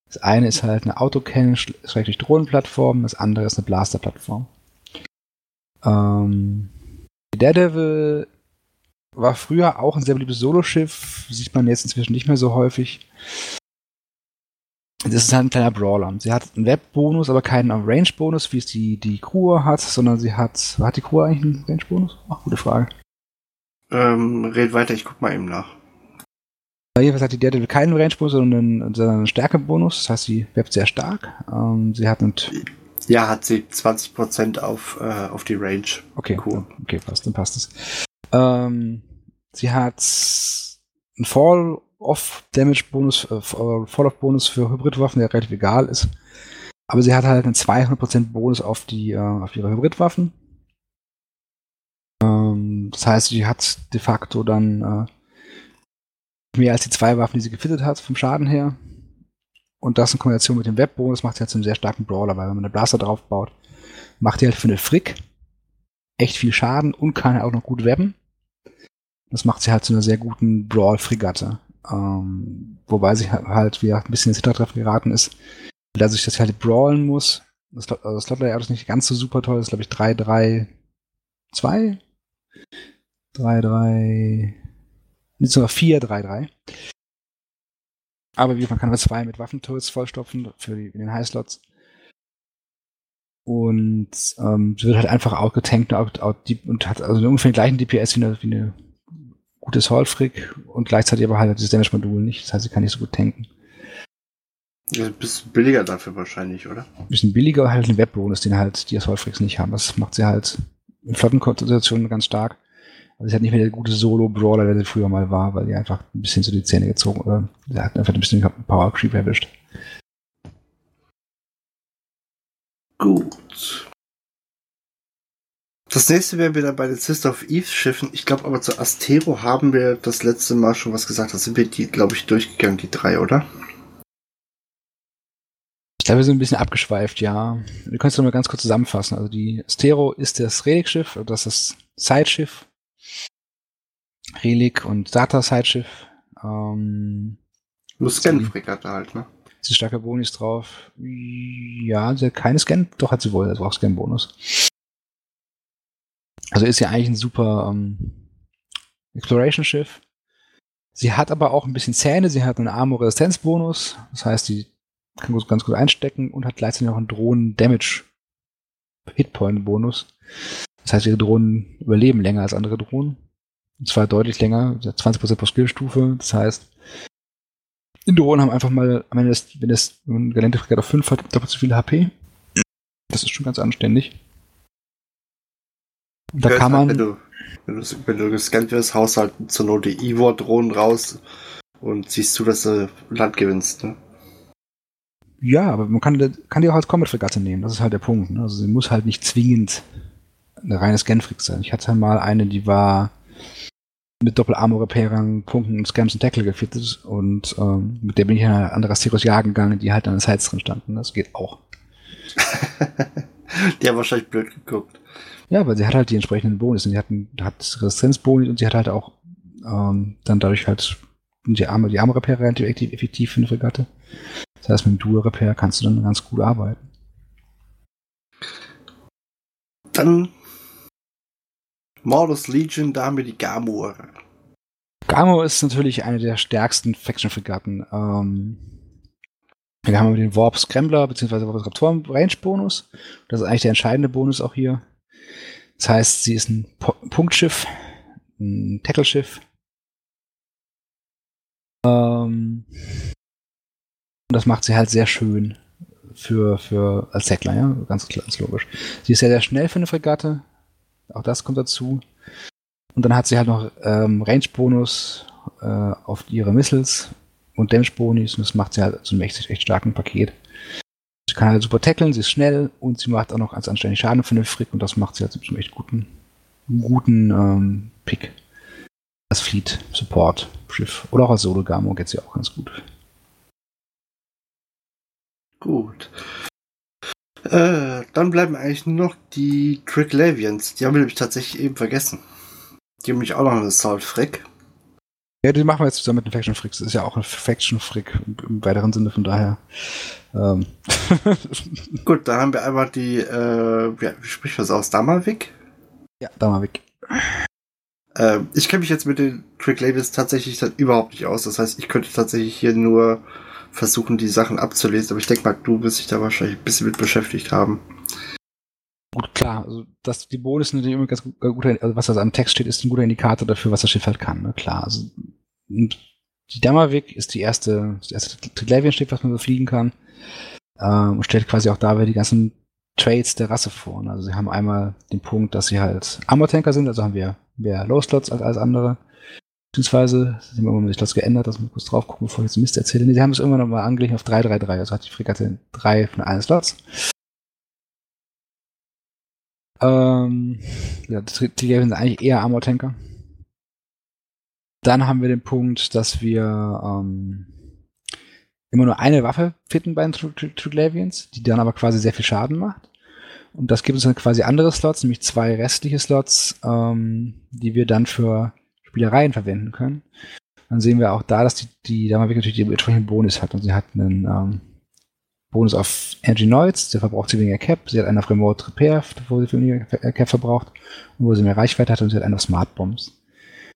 Speaker 2: das eine ist halt eine Autocannon-Drohnenplattform, das andere ist eine Blaster-Plattform. Ähm, Daredevil war früher auch ein sehr beliebtes Soloschiff, sieht man jetzt inzwischen nicht mehr so häufig. Das ist halt ein kleiner Brawler. Sie hat einen Web-Bonus, aber keinen Range-Bonus, wie es die, die Crew hat, sondern sie hat. Hat die Crew eigentlich einen Range-Bonus? Ach, gute Frage.
Speaker 1: Ähm, red weiter, ich guck mal eben nach.
Speaker 2: Jedenfalls hat die Daredevil keinen Range-Bonus, sondern einen, Stärke-Bonus. Das heißt, sie wirft sehr stark. Ähm, sie hat einen
Speaker 1: ja, hat sie 20% auf, äh, auf die Range.
Speaker 2: Okay, cool. okay, passt, dann passt es. Ähm, sie hat einen Fall-Off-Damage-Bonus, äh, Fall-Off-Bonus für Hybridwaffen, der relativ egal ist. Aber sie hat halt einen 200% Bonus auf die, äh, auf ihre Hybridwaffen. Ähm, das heißt, sie hat de facto dann äh, mehr als die zwei Waffen, die sie gefittet hat, vom Schaden her. Und das in Kombination mit dem Webbonus macht sie halt zu einem sehr starken Brawler, weil wenn man eine Blaster drauf baut, macht die halt für eine Frick echt viel Schaden und kann halt auch noch gut webben. Das macht sie halt zu einer sehr guten Brawl-Fregatte. Ähm, wobei sie halt wieder ein bisschen ins Hintertreffen geraten ist, da sich das halt brawlen muss. Das, also das Slot Layout ist nicht ganz so super toll, das ist glaube ich 3, 3, 2? 3, 3, nicht sogar 4, 3, 3. Aber wie man kann aber zwei mit Waffentools vollstopfen für die, in den Highslots. Und ähm, sie wird halt einfach outgetankt out, out, und hat also ungefähr den gleichen DPS wie eine, wie eine gute Solfrick und gleichzeitig aber halt dieses Damage-Modul nicht. Das heißt, sie kann nicht so gut tanken.
Speaker 1: Ein bisschen billiger dafür wahrscheinlich, oder?
Speaker 2: Ein bisschen billiger, halt ein Webbonus, den halt die Assault nicht haben. Das macht sie halt in Flottenkonstellationen ganz stark. Also sie hat nicht mehr der gute Solo-Brawler, der sie früher mal war, weil die einfach ein bisschen zu die Zähne gezogen oder sie hat einfach ein bisschen Power Creep erwischt.
Speaker 1: Gut. Das nächste wären wir dann bei den Sister of Eve Schiffen. Ich glaube aber zu Astero haben wir das letzte Mal schon was gesagt. Da sind wir die, glaube ich, durchgegangen, die drei, oder?
Speaker 2: Ich glaube, wir sind ein bisschen abgeschweift, ja. Wir können es nochmal ganz kurz zusammenfassen. Also die Astero ist das Relic-Schiff, das ist das Sideschiff Relic und Data Sideschiff. Ähm,
Speaker 1: Nur Scan-Fregatte halt, ne?
Speaker 2: Ist starke Bonus drauf. Ja, sie hat keine Scan, doch hat sie wohl, also auch Scan-Bonus. Also ist sie eigentlich ein super ähm, Exploration-Schiff. Sie hat aber auch ein bisschen Zähne, sie hat einen Armor-Resistenzbonus, das heißt, sie kann gut, ganz gut einstecken und hat gleichzeitig noch einen Drohnen-Damage-Hitpoint-Bonus. Das heißt, ihre Drohnen überleben länger als andere Drohnen. Und zwar deutlich länger, 20% pro Skillstufe. Das heißt, Indronen haben einfach mal, am Ende, des, wenn das ein Geländefregat auf 5 hat, doppelt so viel HP. Das ist schon ganz anständig. Und da kann
Speaker 1: Wenn
Speaker 2: man,
Speaker 1: du, wenn du, wenn du gescannt wirst, haust halt zur Not die Ivor-Drohnen raus und siehst zu, dass du Land gewinnst. Ne?
Speaker 2: ja, aber man kann, kann die auch als Combat-Fregatte nehmen. Das ist halt der Punkt. Ne? Also sie muss halt nicht zwingend eine reine Scanfreak sein. Ich hatte mal eine, die war mit Doppel-Armor-Repairern, Punkten und Scams und Tackle gefittet und ähm, mit der bin ich in eine andere Asteros jagen gegangen, die halt an den Sides drin standen. Das geht auch.
Speaker 1: die haben wahrscheinlich blöd geguckt.
Speaker 2: Ja, aber sie hat halt die entsprechenden Bonus. Und sie hat, einen- hat Resistenzboni und sie hat halt auch ähm, dann dadurch halt die Arme, die Armrepair relativ effektiv, effektiv für eine Fregatte. Das heißt, mit dem Dual-Repair kannst du dann ganz gut arbeiten.
Speaker 1: Dann Mordus Legion, da haben wir die Gamor.
Speaker 2: Gamo ist natürlich eine der stärksten Faction-Fregatten. Ähm, wir haben den Warp Scrambler bzw. Warp Raptor Range Bonus. Das ist eigentlich der entscheidende Bonus auch hier. Das heißt, sie ist ein po Punktschiff, ein Tackle-Schiff. Ähm, und das macht sie halt sehr schön für, für als Tackler, ja, ganz ganz logisch. Sie ist sehr, sehr schnell für eine Fregatte. Auch das kommt dazu. Und dann hat sie halt noch ähm, Range-Bonus äh, auf ihre Missiles und Damage-Bonis und das macht sie halt zu einem echt, echt starken Paket. Sie kann halt super tackeln, sie ist schnell und sie macht auch noch ganz anständig Schaden für den Frick und das macht sie halt zu einem echt guten, guten ähm, Pick. Als Fleet-Support-Schiff. Oder auch als Solo-Gamo geht sie auch ganz gut.
Speaker 1: Gut. Äh, dann bleiben eigentlich nur noch die Triglavians. Die haben wir nämlich tatsächlich eben vergessen. Die haben mich auch noch eine Assault Frick.
Speaker 2: Ja, die machen wir jetzt zusammen mit den Faction Fricks. Das ist ja auch ein Faction Frick im, weiteren Sinne, von daher. Ähm.
Speaker 1: Gut, dann haben wir einmal die, äh, ja, wie spricht man das aus? Damavik?
Speaker 2: ja, da mal weg.
Speaker 1: Äh, ich kenne mich jetzt mit den Triglavians tatsächlich dann überhaupt nicht aus. Das heißt, ich könnte tatsächlich hier nur versuchen, die Sachen abzulesen. Aber ich denke mal, du wirst dich da wahrscheinlich ein bisschen mit beschäftigt haben.
Speaker 2: Gut, klar, also dass die Bonus natürlich immer ganz gut, also was da am Text steht, ist ein guter Indikator dafür, was das Schiff halt kann, ne? Klar. Also die Damavik ist die erste, das erste Triglavian-Schiff, was man befliegen kann. Ähm, und stellt quasi auch dabei die ganzen Trades der Rasse vor. ne? Also sie haben einmal den Punkt, dass sie halt Armor-Tanker sind, also haben wir mehr Low-Slots als alles andere. Beziehungsweise wir immer die Slots geändert, dass wir kurz drauf gucken, bevor ich jetzt Mist erzähle. Nee, sie haben es irgendwann nochmal angeglichen auf 333, also hat die Fregatte drei von allen Slots. Ähm, ja, die Triglavian sind eigentlich eher Armor-Tanker. Dann haben wir den Punkt, dass wir ähm, immer nur eine Waffe fitten bei den Tr- Tr- Triglavians, die dann aber quasi sehr viel Schaden macht. Und das gibt uns dann quasi andere Slots, nämlich zwei restliche Slots, ähm, die wir dann für Spielereien verwenden können. Dann sehen wir auch da, dass die, die Damavik natürlich den entsprechenden Bonus hat. Und sie hat einen ähm, Bonus auf Energy Noids, der verbraucht sie weniger Cap. Sie hat einen auf Remote Repair, wo sie weniger Cap verbraucht. Und wo sie mehr Reichweite hat. Und sie hat einen auf Smart Bombs.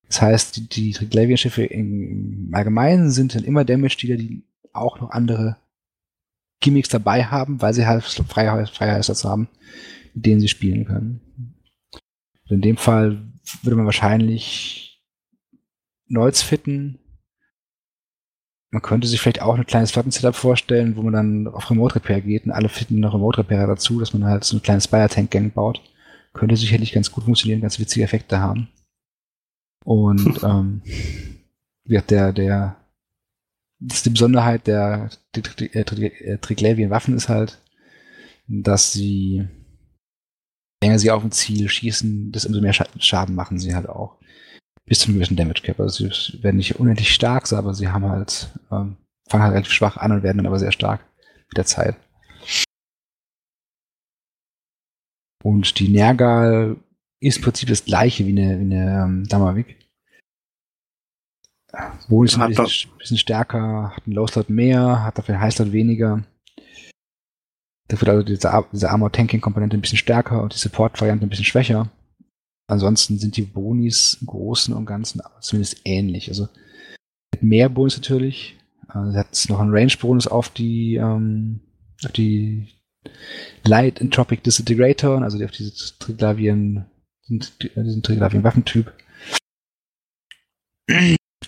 Speaker 2: Das heißt, die, die Triglavian-Schiffe im Allgemeinen sind dann immer Damage-Dealer, die auch noch andere Gimmicks dabei haben, weil sie halt Assets haben, mit denen sie spielen können. Und in dem Fall würde man wahrscheinlich Noids fitten. Man könnte sich vielleicht auch ein kleines Flotten-Setup vorstellen, wo man dann auf Remote Repair geht und alle fitten noch Remote Repair dazu, dass man halt so eine kleine Spire-Tank-Gang baut. Könnte sicherlich ganz gut funktionieren, ganz witzige Effekte haben. Und ähm, ja, der, der, das ist die Besonderheit der äh, äh, Triglavian-Waffen ist halt, dass sie, je länger sie auf ein Ziel schießen, desto umso mehr Scha Schaden machen sie halt auch. Bis zu einem gewissen Damage Cap. Also sie werden nicht unendlich stark, aber sie haben halt, ähm, fangen halt relativ schwach an und werden dann aber sehr stark mit der Zeit. Und die Nergal ist im Prinzip das gleiche wie eine, wie eine ähm, Damavik. Wohl ist ein bisschen, bisschen stärker, hat einen Low-Slot mehr, hat dafür einen High-Slot weniger. Dafür also diese, diese Armor-Tanking-Komponente ein bisschen stärker und die Support-Variante ein bisschen schwächer. Ansonsten sind die Bonis im Großen und Ganzen zumindest ähnlich. Also mehr Bonus natürlich. Äh, sie hat noch einen Range-Bonus auf die, ähm, auf die Light Entropic Disintegrator, also auf diese Triglavian, diesen Triglavian Waffentyp.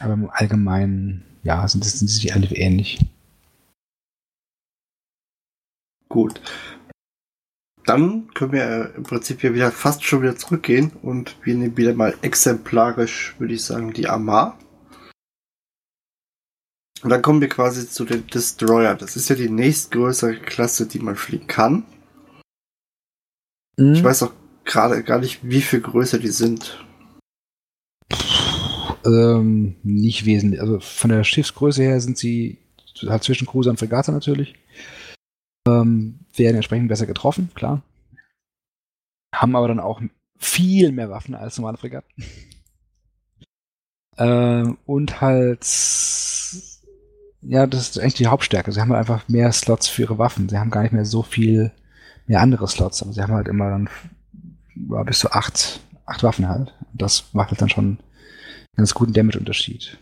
Speaker 2: Aber im Allgemeinen ja, sind, sind sie alle ähnlich.
Speaker 1: Gut. Dann können wir im Prinzip hier wieder fast schon wieder zurückgehen und wir nehmen wieder mal exemplarisch, würde ich sagen, die Amar. Und dann kommen wir quasi zu den Destroyer. Das ist ja die nächstgrößere Klasse, die man fliegen kann. Mhm. Ich weiß auch gerade gar nicht, wie viel größer die sind.
Speaker 2: Ähm, nicht wesentlich. Also von der Schiffsgröße her sind sie halt zwischen Cruiser und Fregatte natürlich. Ähm, werden entsprechend besser getroffen, klar. Haben aber dann auch viel mehr Waffen als normale Fregatten. ähm, und halt ja, das ist eigentlich die Hauptstärke. Sie haben halt einfach mehr Slots für ihre Waffen. Sie haben gar nicht mehr so viel mehr andere Slots, aber sie haben halt immer dann ja, bis zu acht, acht Waffen halt. Und das macht halt dann schon einen ganz guten Damage-Unterschied.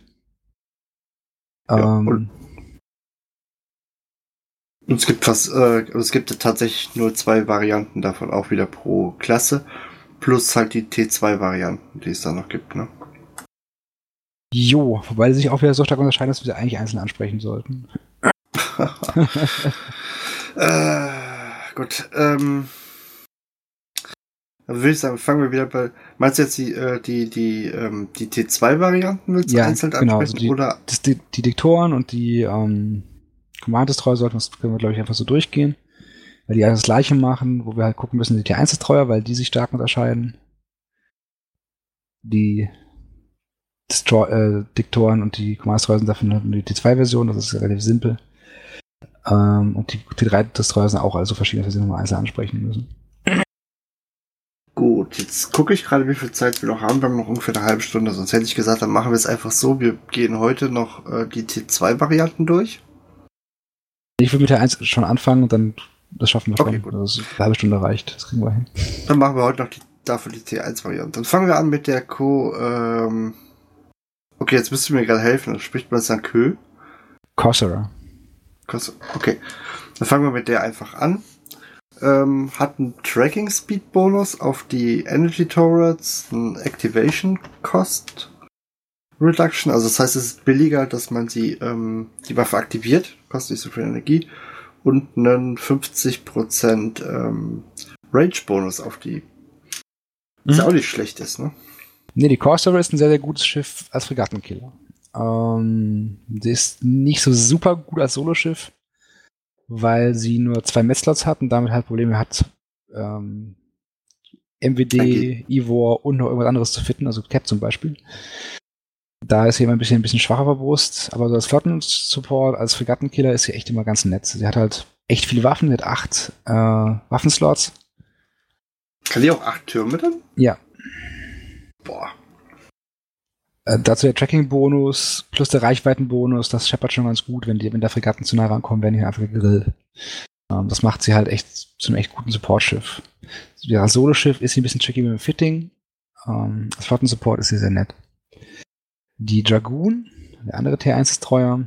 Speaker 1: Ja, ähm, und es gibt fast, äh, es gibt tatsächlich nur zwei Varianten davon, auch wieder pro Klasse. Plus halt die T2-Varianten, die es da noch gibt, ne?
Speaker 2: Jo, wobei sie sich auch wieder so stark unterscheiden, dass wir sie eigentlich einzeln ansprechen sollten.
Speaker 1: äh, gut, ähm. Also würde ich sagen, fangen wir wieder bei. Meinst du jetzt die, äh, die, die, ähm, die T2-Varianten willst du
Speaker 2: ja,
Speaker 1: einzeln
Speaker 2: genau,
Speaker 1: ansprechen?
Speaker 2: Also die,
Speaker 1: oder?
Speaker 2: Das, die, die Diktoren und die ähm, Command-Destroyer sollten wir, können wir, glaube ich, einfach so durchgehen. Weil die alles das gleiche machen, wo wir halt gucken müssen, die T1-Destroyer, weil die sich stark unterscheiden. Die Destroy äh, Diktoren und die Command-Destroyer sind dafür nur die T2-Version, das ist relativ simpel. Ähm, und die T3-Destroyer sind auch also verschiedene, dass wir sie nochmal einzeln ansprechen müssen.
Speaker 1: Gut, jetzt gucke ich gerade, wie viel Zeit wir noch haben. Wir haben noch ungefähr eine halbe Stunde. Sonst hätte ich gesagt, dann machen wir es einfach so. Wir gehen heute noch äh, die T2-Varianten durch.
Speaker 2: Ich würde mit der 1 schon anfangen und dann das schaffen wir
Speaker 1: okay,
Speaker 2: schon. Gut. Also eine halbe Stunde reicht. Das kriegen wir hin.
Speaker 1: Dann machen wir heute noch die, dafür die T1-Variante. Dann fangen wir an mit der Co. Ähm okay, jetzt müsst ihr mir gerade helfen. Spricht man St. Kö?
Speaker 2: Corsair.
Speaker 1: Okay. Dann fangen wir mit der einfach an ähm, hat einen Tracking Speed Bonus auf die Energy Turrets, ein Activation Cost Reduction. Also das heißt, es ist billiger, dass man sie ähm, die Waffe aktiviert, kostet nicht so viel Energie und einen 50% ähm, Range Bonus auf die. Was mhm. auch nicht schlecht ist, ne?
Speaker 2: Nee, die Corsair ist ein sehr, sehr gutes Schiff als Fregattenkiller. Ähm, die ist nicht so super gut als Soloschiff weil sie nur zwei Metzlots hat und damit halt Probleme hat, ähm, MWD. Ivor und noch irgendwas anderes zu fitten, also Cap zum Beispiel. Da ist sie immer ein bisschen, ein bisschen schwacher verbrust, aber so als Flottensupport, als Fregattenkiller ist sie echt immer ganz nett. Sie hat halt echt viele Waffen, sie hat acht äh, Waffenslots.
Speaker 1: Kann sie auch acht Türme dann?
Speaker 2: Ja. Boah. Äh, dazu der Tracking-Bonus plus der Reichweiten-Bonus, das scheppert schon ganz gut, wenn, die, wenn der Fregatten zu nah rankommen, werden die einfach gegrillt. Ähm, das macht sie halt echt zu einem echt guten Support-Schiff. Ja, Solo-Schiff ist sie ein bisschen tricky mit dem Fitting. Ähm, als Flotten-Support ist sie sehr nett. Die Dragoon, der andere T1-Destroyer,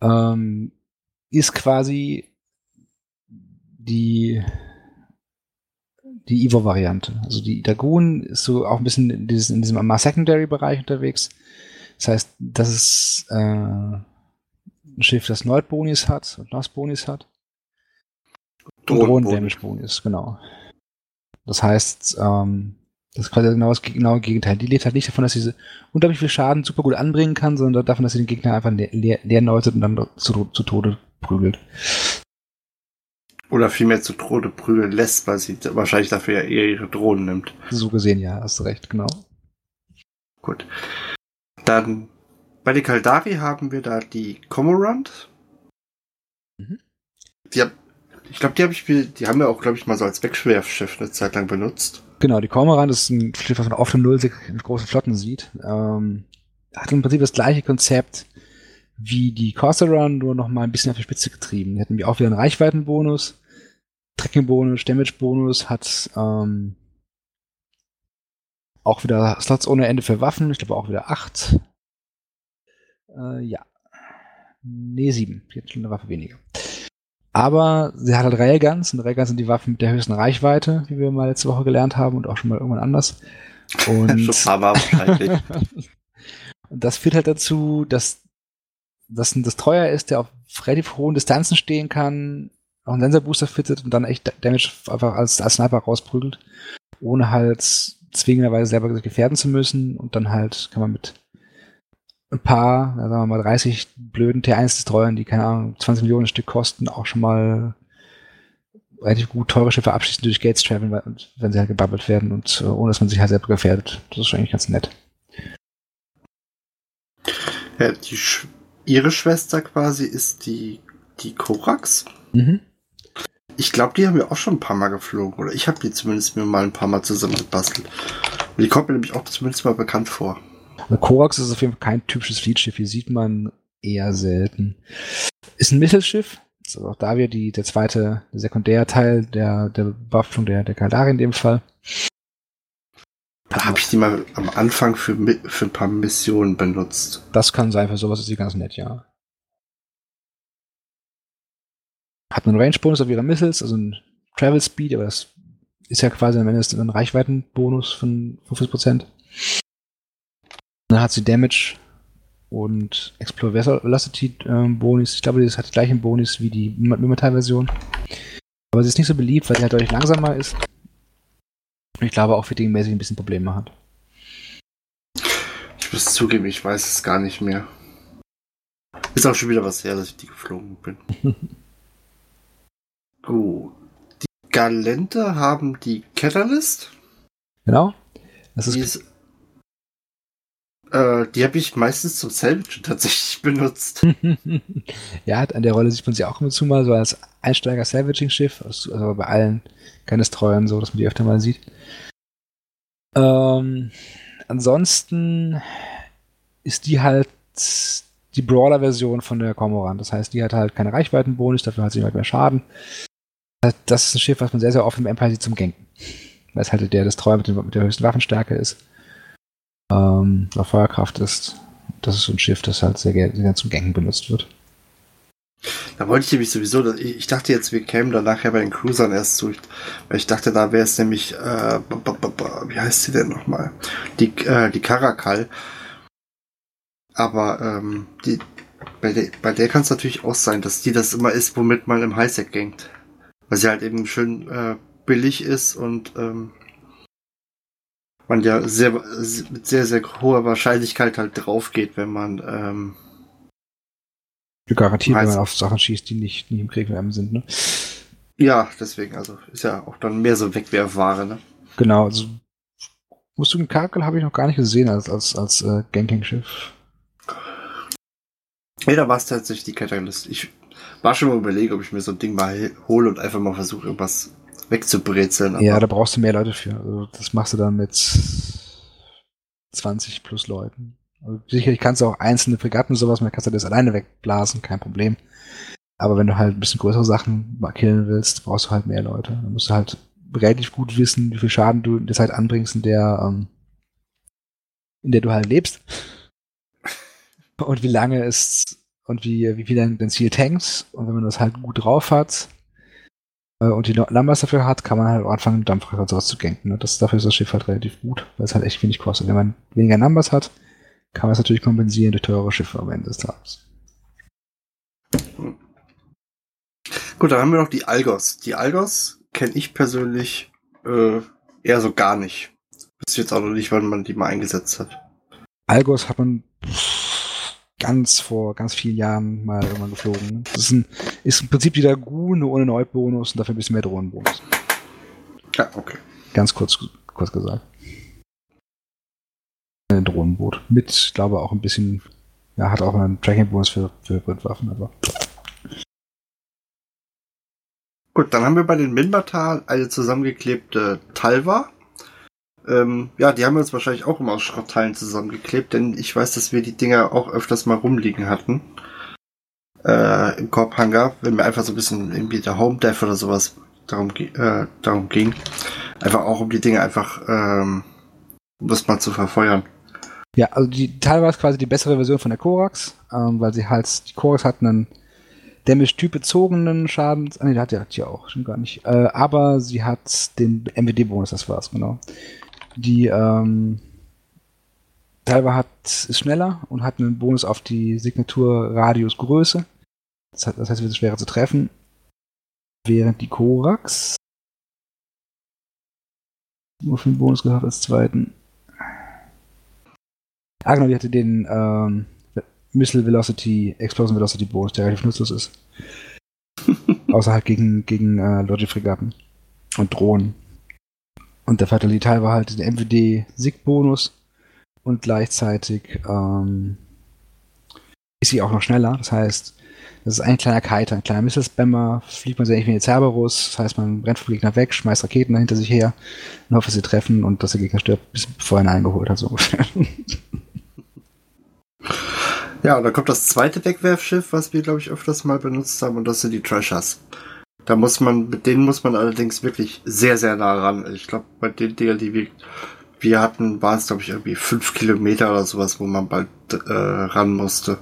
Speaker 2: ähm, ist quasi die die Evo-Variante. Also die Dagoon ist so auch ein bisschen in, dieses, in diesem Secondary-Bereich unterwegs. Das heißt, das ist äh, ein Schiff, das Nord-Bonis hat und Nos-Bonis hat. Und Drohnen-Damage-Bonis, genau. Das heißt, ähm, das ist quasi genau das genaue Gegenteil. Die lebt halt nicht davon, dass sie unglaublich viel Schaden super gut anbringen kann, sondern davon, dass sie den Gegner einfach leer, leer, leer und dann zu, zu Tode prügelt.
Speaker 1: Oder vielmehr zu Tode prügeln lässt, weil sie wahrscheinlich dafür ja eher ihre Drohnen nimmt.
Speaker 2: So gesehen, ja, hast du recht, genau.
Speaker 1: Gut. Dann bei den Kaldari haben wir da die Comorant. Mhm. Die hab, ich glaube, die habe ich die haben wir auch, glaube ich, mal so als Wegschwerfschiff eine Zeit lang benutzt.
Speaker 2: Genau, die Cormorant ist ein Schiff, was man oft im Null in großen Flotten sieht. Ähm, hat im Prinzip das gleiche Konzept wie die Corsair nur noch mal ein bisschen auf die Spitze getrieben. Die hatten auch wieder einen Reichweitenbonus Tracking-Bonus, Damage-Bonus, hat ähm, auch wieder Slots ohne Ende für Waffen. Ich glaube auch wieder acht. Äh, ja. Nee, sieben. Jetzt schon eine Waffe weniger. Aber sie hat halt Railguns und Railguns sind die Waffen mit der höchsten Reichweite, wie wir mal letzte Woche gelernt haben und auch schon mal irgendwann anders. Und,
Speaker 1: schon ein paar Mal wahrscheinlich.
Speaker 2: Und das führt halt dazu, dass das ein Destroyer ist, der auf relativ hohen Distanzen stehen kann, auch einen Sensorbooster fittet und dann echt Damage einfach als, als Sniper rausprügelt, ohne halt zwingenderweise selber gefährden zu müssen. Und dann halt kann man mit ein paar, sagen wir mal 30 blöden T1-Destroyern, die keine Ahnung, 20 Millionen Stück kosten, auch schon mal relativ gut teure Schiffe abschließen durch Gates traveln, wenn sie halt gebabbelt werden und äh, ohne dass man sich halt selber gefährdet. Das ist eigentlich ganz nett.
Speaker 1: Ja, die Sch ihre Schwester quasi ist die, die Korax. Mhm. Ich glaube, die haben wir auch schon ein paar Mal geflogen. Oder ich habe die zumindest mir mal ein paar Mal zusammengebastelt. Die kommt mir nämlich auch zumindest mal bekannt vor.
Speaker 2: Also Korax ist auf jeden Fall kein typisches Fleetschiff. Hier sieht man eher selten. Ist ein Mittelschiff. Ist also auch da wieder die, der zweite der Sekundärteil der, der Bewaffnung der, der Kaldari in dem Fall.
Speaker 1: Da habe ich die mal am Anfang für, für ein paar Missionen benutzt.
Speaker 2: Das kann sein, für sowas ist sie ganz nett, ja. Hat einen Range-Bonus auf ihre Missiles, also ein Travel Speed, aber das ist ja quasi am Ende ein Reichweitenbonus von 50%. Dann hat sie Damage und Explore Velocity äh, Bonus. Ich glaube, das hat die gleichen Bonus wie die Mimetal-Version. Aber sie ist nicht so beliebt, weil sie halt deutlich langsamer ist. Und ich glaube auch fittingmäßig ein bisschen Probleme hat.
Speaker 1: Ich muss zugeben, ich weiß es gar nicht mehr. Ist auch schon wieder was her, dass ich die geflogen bin. Gut. Die Galente haben die Catalyst.
Speaker 2: Genau.
Speaker 1: Das ist, die ist äh, die habe ich meistens zum Salvage tatsächlich benutzt.
Speaker 2: ja, an der Rolle sieht man sie auch immer zu mal so als Einsteiger-Salvaging-Schiff, also, bei allen keines Treuern so, dass man die öfter mal sieht. Ähm, ansonsten ist die halt die Brawler-Version von der Cormoran. Das heißt, die hat halt keine Reichweitenbonus, dafür hat sie halt mehr Schaden. Das ist ein Schiff, was man sehr, sehr oft im Empire sieht zum Genken. Weil es halt der Destroyer mit, mit der höchsten Waffenstärke ist. Ähm, oder Feuerkraft ist. Das ist so ein Schiff, das halt sehr gerne zum Genken benutzt wird.
Speaker 1: Da wollte ich nämlich sowieso, ich dachte jetzt, wir kämen dann nachher bei den Cruisern erst zu, weil ich dachte, da wäre es nämlich, äh, wie heißt sie denn nochmal? Die, äh, die Karakal. Aber ähm, die, bei der, bei der kann es natürlich auch sein, dass die das immer ist, womit man im Highsec gängt. Weil sie halt eben schön äh, billig ist und ähm, man ja sehr, mit sehr, sehr hoher Wahrscheinlichkeit halt drauf geht, wenn man ähm,
Speaker 2: Garantiert, wenn man auf Sachen schießt, die nicht, nicht im Krieg mit einem sind, ne?
Speaker 1: Ja, deswegen, also ist ja auch dann mehr so Wegwerfware, ne?
Speaker 2: Genau, also musst du den Kakel habe ich noch gar nicht gesehen als, als, als äh, Ganking-Schiff.
Speaker 1: Ja, da war es tatsächlich die Catalyst. Ich war schon mal überlegen, ob ich mir so ein Ding mal hole und einfach mal versuche, irgendwas wegzubrezeln.
Speaker 2: Ja, da brauchst du mehr Leute für. Also das machst du dann mit 20 plus Leuten. Also sicherlich kannst du auch einzelne Fregatten sowas, man kannst du das alleine wegblasen, kein Problem. Aber wenn du halt ein bisschen größere Sachen killen willst, brauchst du halt mehr Leute. Dann musst du halt relativ gut wissen, wie viel Schaden du in der Zeit anbringst, in der, ähm, in der du halt lebst. Und wie lange ist und wie, wie viel dein, dein Ziel tankst. Und wenn man das halt gut drauf hat, und die Numbers dafür hat, kann man halt auch anfangen, Dampfracker und sowas zu ganken. Ne? Das, dafür ist das Schiff halt relativ gut, weil es halt echt wenig kostet. Wenn man weniger Numbers hat, kann man es natürlich kompensieren durch teure Schiffe am Ende des Tages.
Speaker 1: Gut, dann haben wir noch die Algos. Die Algos kenne ich persönlich äh, eher so gar nicht. Wisst jetzt auch noch nicht, wann man die mal eingesetzt hat.
Speaker 2: Algos hat man ganz vor ganz vielen Jahren mal irgendwann geflogen. Das ist, ein, ist im Prinzip wieder Gu, nur ohne Neubonus und dafür ein bisschen mehr Drohnenbonus.
Speaker 1: Ja, okay.
Speaker 2: Ganz kurz, kurz gesagt. Ein Drohnenboot. Mit, ich glaube, auch ein bisschen, ja, hat auch einen Tracking-Bonus für, für Brandwaffen, aber.
Speaker 1: Gut, dann haben wir bei den Minbatal eine zusammengeklebte Talva. Ähm, ja, die haben wir uns wahrscheinlich auch immer aus Schrottteilen zusammengeklebt, denn ich weiß, dass wir die Dinger auch öfters mal rumliegen hatten. Äh, Im Korbhangar, wenn mir einfach so ein bisschen irgendwie der Home Dev oder sowas darum, äh, darum ging. Einfach auch um die Dinge einfach, ähm, um das mal zu verfeuern.
Speaker 2: Ja, also die teilweise quasi die bessere Version von der Korax, ähm, weil sie halt, die Korax hat einen Damage-Typ bezogenen Schaden. Ah, nee, ja, hat ja auch, schon gar nicht. Äh, aber sie hat den MWD-Bonus, das war's, genau die, ähm, Teilweise hat, ist schneller und hat einen Bonus auf die Signatur-Radius-Größe. Das, das heißt, es wird schwerer zu treffen. Während die Korax nur für den Bonus gehabt als zweiten. Ah, genau, die hatte den ähm, Missile Velocity, Explosion Velocity Bonus, der relativ nutzlos ist. Außer halt gegen, gegen äh, Logic-Fregatten und Drohnen. Und der Fatalital war halt der MWD-Sig-Bonus und gleichzeitig ähm, ist sie auch noch schneller. Das heißt, das ist ein kleiner Kiter, ein kleiner Missile-Spammer, fliegt man sehr ähnlich wie ein Cerberus, das heißt, man rennt vom Gegner weg, schmeißt Raketen hinter sich her und hofft, dass sie treffen und dass der Gegner stirbt, bis bevor er ihn eingeholt hat, so ungefähr.
Speaker 1: Ja, und dann kommt das zweite Wegwerfschiff, was wir, glaube ich, öfters mal benutzt haben, und das sind die Trashers. Da muss man, mit denen muss man allerdings wirklich sehr, sehr nah ran. Ich glaube, bei den Dingen, die wir, wir hatten, waren es, glaube ich, irgendwie fünf Kilometer oder sowas, wo man bald äh, ran musste.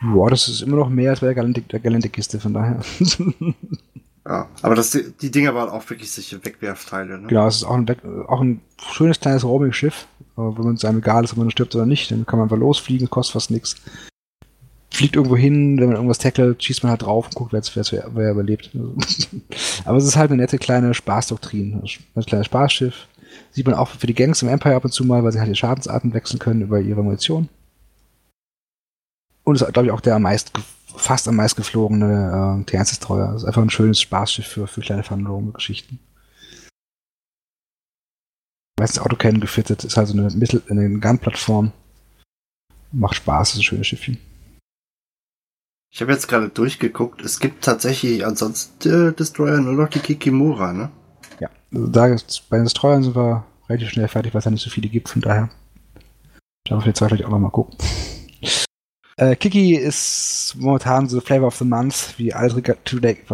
Speaker 2: Boah, das ist immer noch mehr als bei der Galentik-Kiste, von daher.
Speaker 1: ja, aber das, die Dinger waren auch wirklich sicher Wegwerfteile. Ne?
Speaker 2: Genau, es ist auch ein, auch ein schönes kleines Roaming-Schiff. Aber wenn man es einem egal ist, ob man stirbt oder nicht, dann kann man einfach losfliegen, kostet fast nichts. Fliegt irgendwo hin, wenn man irgendwas tackelt, schießt man halt drauf und guckt, wer, wer, wer überlebt. Aber es ist halt eine nette kleine Spaßdoktrin. Ein kleines Spaßschiff. Sieht man auch für die Gangs im Empire ab und zu mal, weil sie halt die Schadensarten wechseln können über ihre Munition. Und ist, glaube ich, auch der am meist, fast am meist geflogene äh, TNS-Destroyer. Das ist einfach ein schönes Spaßschiff für, für kleine Fun-Geschichten meistens Autocan gefittet, ist also eine, Mittel, eine Gun-Plattform. Macht Spaß, ist ein schönes Schiffchen.
Speaker 1: Ich habe jetzt gerade durchgeguckt, es gibt tatsächlich ansonsten äh, Destroyer nur noch die Kikimura, ne?
Speaker 2: Ja, also da bei den Destroyern sind wir relativ schnell fertig, weil es ja nicht so viele gibt, von daher. Da wir jetzt vielleicht auch noch mal gucken. Äh, Kiki ist momentan so Flavor of the Month, wie alte,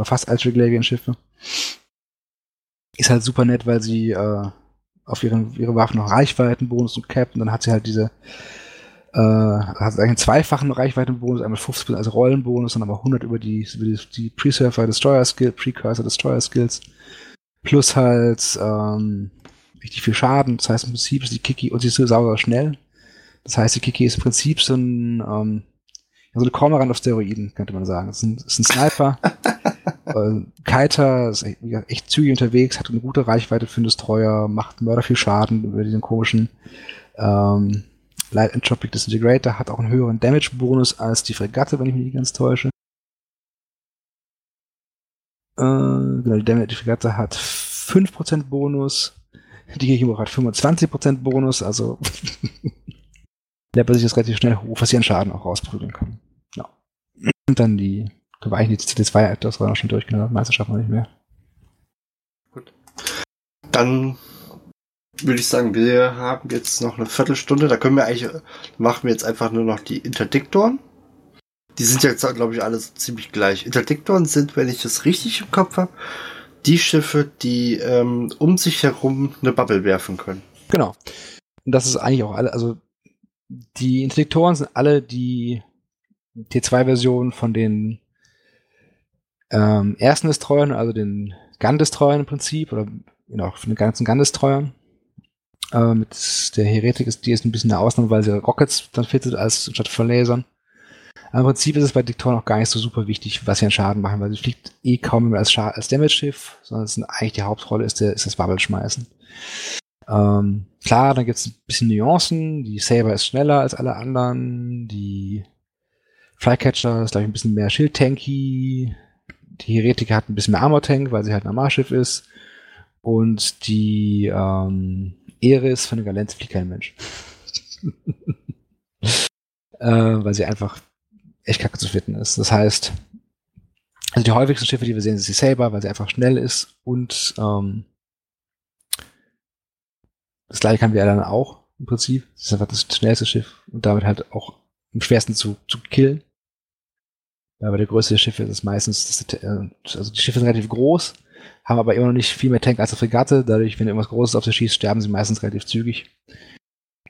Speaker 2: fast alte Reglavian-Schiffe. Ist halt super nett, weil sie äh, auf ihren, ihre Waffen noch Reichweitenbonus und Cap und dann hat sie halt diese äh, hat eigentlich einen zweifachen Reichweitenbonus, einmal 50 als Rollenbonus und aber 100 über die, über die, die Presurfer Destroyer Skill, Precursor Destroyer Skills plus halt ähm, richtig viel Schaden. Das heißt im Prinzip ist die Kiki und sie ist so sauber schnell. Das heißt, die Kiki ist im Prinzip so ein ähm, so eine Cormorant auf Steroiden, könnte man sagen. Das ist ein, ist ein Sniper. äh, Kiter ist echt, echt, zügig unterwegs, hat eine gute Reichweite für einen Destroyer, macht Mörder viel Schaden über diesen komischen ähm, Light Entropic Disintegrator, hat auch einen höheren Damage-Bonus als die Fregatte, wenn ich mich nicht ganz täusche. Äh, genau, die Damage Fregatte hat 5% Bonus, die Gegner hat 25% Bonus, also läppert sich das relativ schnell hoch, was an Schaden auch rausprügeln kann. Ja. Und dann die, eigentlich die CD2, das war noch schon durchgenommen, Meisterschaft noch nicht mehr.
Speaker 1: Gut. Dann würde ich sagen, wir haben jetzt noch eine Viertelstunde, da können wir eigentlich, machen wir jetzt einfach nur noch die Interdiktoren. Die sind jetzt, glaube ich, alle so ziemlich gleich. Interdiktoren sind, wenn ich das richtig im Kopf habe, die Schiffe, die ähm, um sich herum eine Bubble werfen können.
Speaker 2: Genau. Und das ist eigentlich auch alle, also die Intellektoren sind alle die T2-Version von den ähm, ersten Destroyern, also den Gun-Destroyern im Prinzip, oder genau, von den ganzen Gun-Destroyern. Äh, mit der Heretik ist die ist ein bisschen eine Ausnahme, weil sie Rockets dann fittet als statt von Lasern. Aber Im Prinzip ist es bei Diktoren auch gar nicht so super wichtig, was sie an Schaden machen, weil sie fliegt eh kaum mehr als, als Damage-Schiff, sondern es eigentlich die Hauptrolle ist, der, ist das Bubble-Schmeißen. Ähm, klar, dann gibt es ein bisschen Nuancen. Die Saber ist schneller als alle anderen. Die Flycatcher ist, glaube ich, ein bisschen mehr Schildtanky. Die Heretiker hat ein bisschen mehr Armor-Tank, weil sie halt ein Armarschiff ist. Und die ähm, Eris von den Galenz fliegt kein Mensch. äh, weil sie einfach echt kacke zu fitten ist. Das heißt, also die häufigsten Schiffe, die wir sehen, ist die Saber, weil sie einfach schnell ist und ähm, das gleiche kann wir dann auch im Prinzip. Das ist einfach das schnellste Schiff und damit halt auch am schwersten zu, zu killen. Ja, bei der Größe der Schiffe ist es meistens, das, äh, also die Schiffe sind relativ groß, haben aber immer noch nicht viel mehr Tank als eine Fregatte. Dadurch, wenn irgendwas Großes auf sie schießt, sterben sie meistens relativ zügig.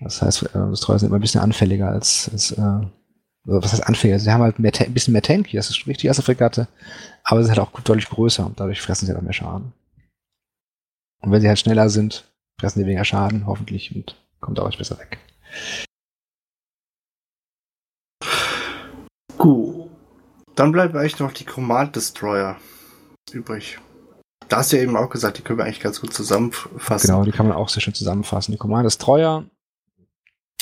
Speaker 2: Das heißt, äh, das Treuer sind immer ein bisschen anfälliger als, als äh, was heißt anfälliger? Sie haben halt mehr, ein bisschen mehr Tank, das ist richtig als eine Fregatte, aber sie sind halt auch deutlich größer und dadurch fressen sie halt mehr Schaden. Und wenn sie halt schneller sind, fressen die weniger Schaden, hoffentlich, und kommt auch besser weg.
Speaker 1: Gut. Dann bleiben eigentlich noch die Command Destroyer übrig. Da hast du ja eben auch gesagt, die können wir eigentlich ganz gut zusammenfassen.
Speaker 2: Genau, die kann man auch sehr schön zusammenfassen. Die Command Destroyer,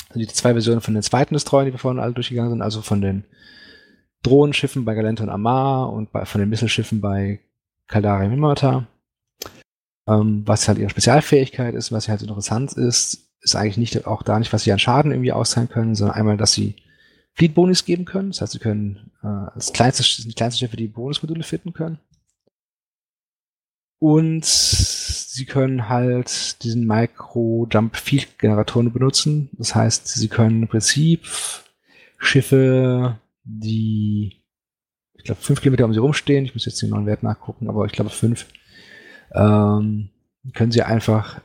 Speaker 2: also die zwei Versionen von den zweiten Destroyer, die wir vorhin alle durchgegangen sind, also von den Drohnenschiffen bei Galente und Amar und bei, von den Misselschiffen bei Caldari Mimata. Ähm, was halt ihre Spezialfähigkeit ist, was halt interessant ist, ist eigentlich nicht auch da nicht, was sie an Schaden irgendwie austeilen können, sondern einmal, dass sie Fleet-Bonus geben können. Das heißt, sie können äh, als kleinste, kleinste Schiffe die Bonusmodule fitten können. Und sie können halt diesen Micro-Jump-Field-Generatoren benutzen. Das heißt, sie können im Prinzip Schiffe, die, ich glaube, fünf Kilometer um sie rumstehen, ich muss jetzt den neuen Wert nachgucken, aber ich glaube fünf, ähm, können sie einfach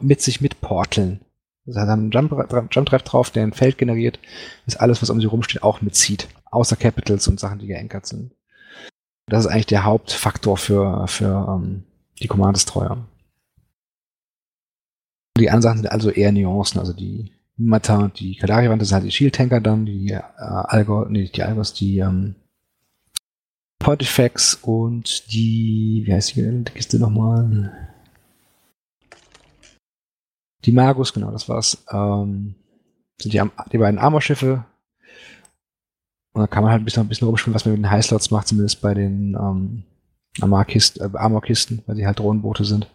Speaker 2: mit sich mitporteln. Das heißt, haben einen Jump, Jump Drive drauf, der ein Feld generiert, das alles, was um sie rumsteht, auch mitzieht. Außer Capitals und Sachen, die geankert sind. Das ist eigentlich der Hauptfaktor für, für ähm, die Command Destroyer. Die anderen Sachen sind also eher Nuancen, also die Mata, die Kadari-Wand, das sind halt die Shield-Tanker dann, die äh, Algo, nee, die Algos, die ähm, Pontifex und die, wie heißt die Kiste nochmal? Die Magus, genau, das war's. Ähm, sind die, die beiden Armorschiffe, und da kann man halt ein bisschen, ein bisschen rumspielen, was man mit den Highslots macht, zumindest bei den ähm, äh, Armor-Kisten, weil sie halt Drohnenboote sind.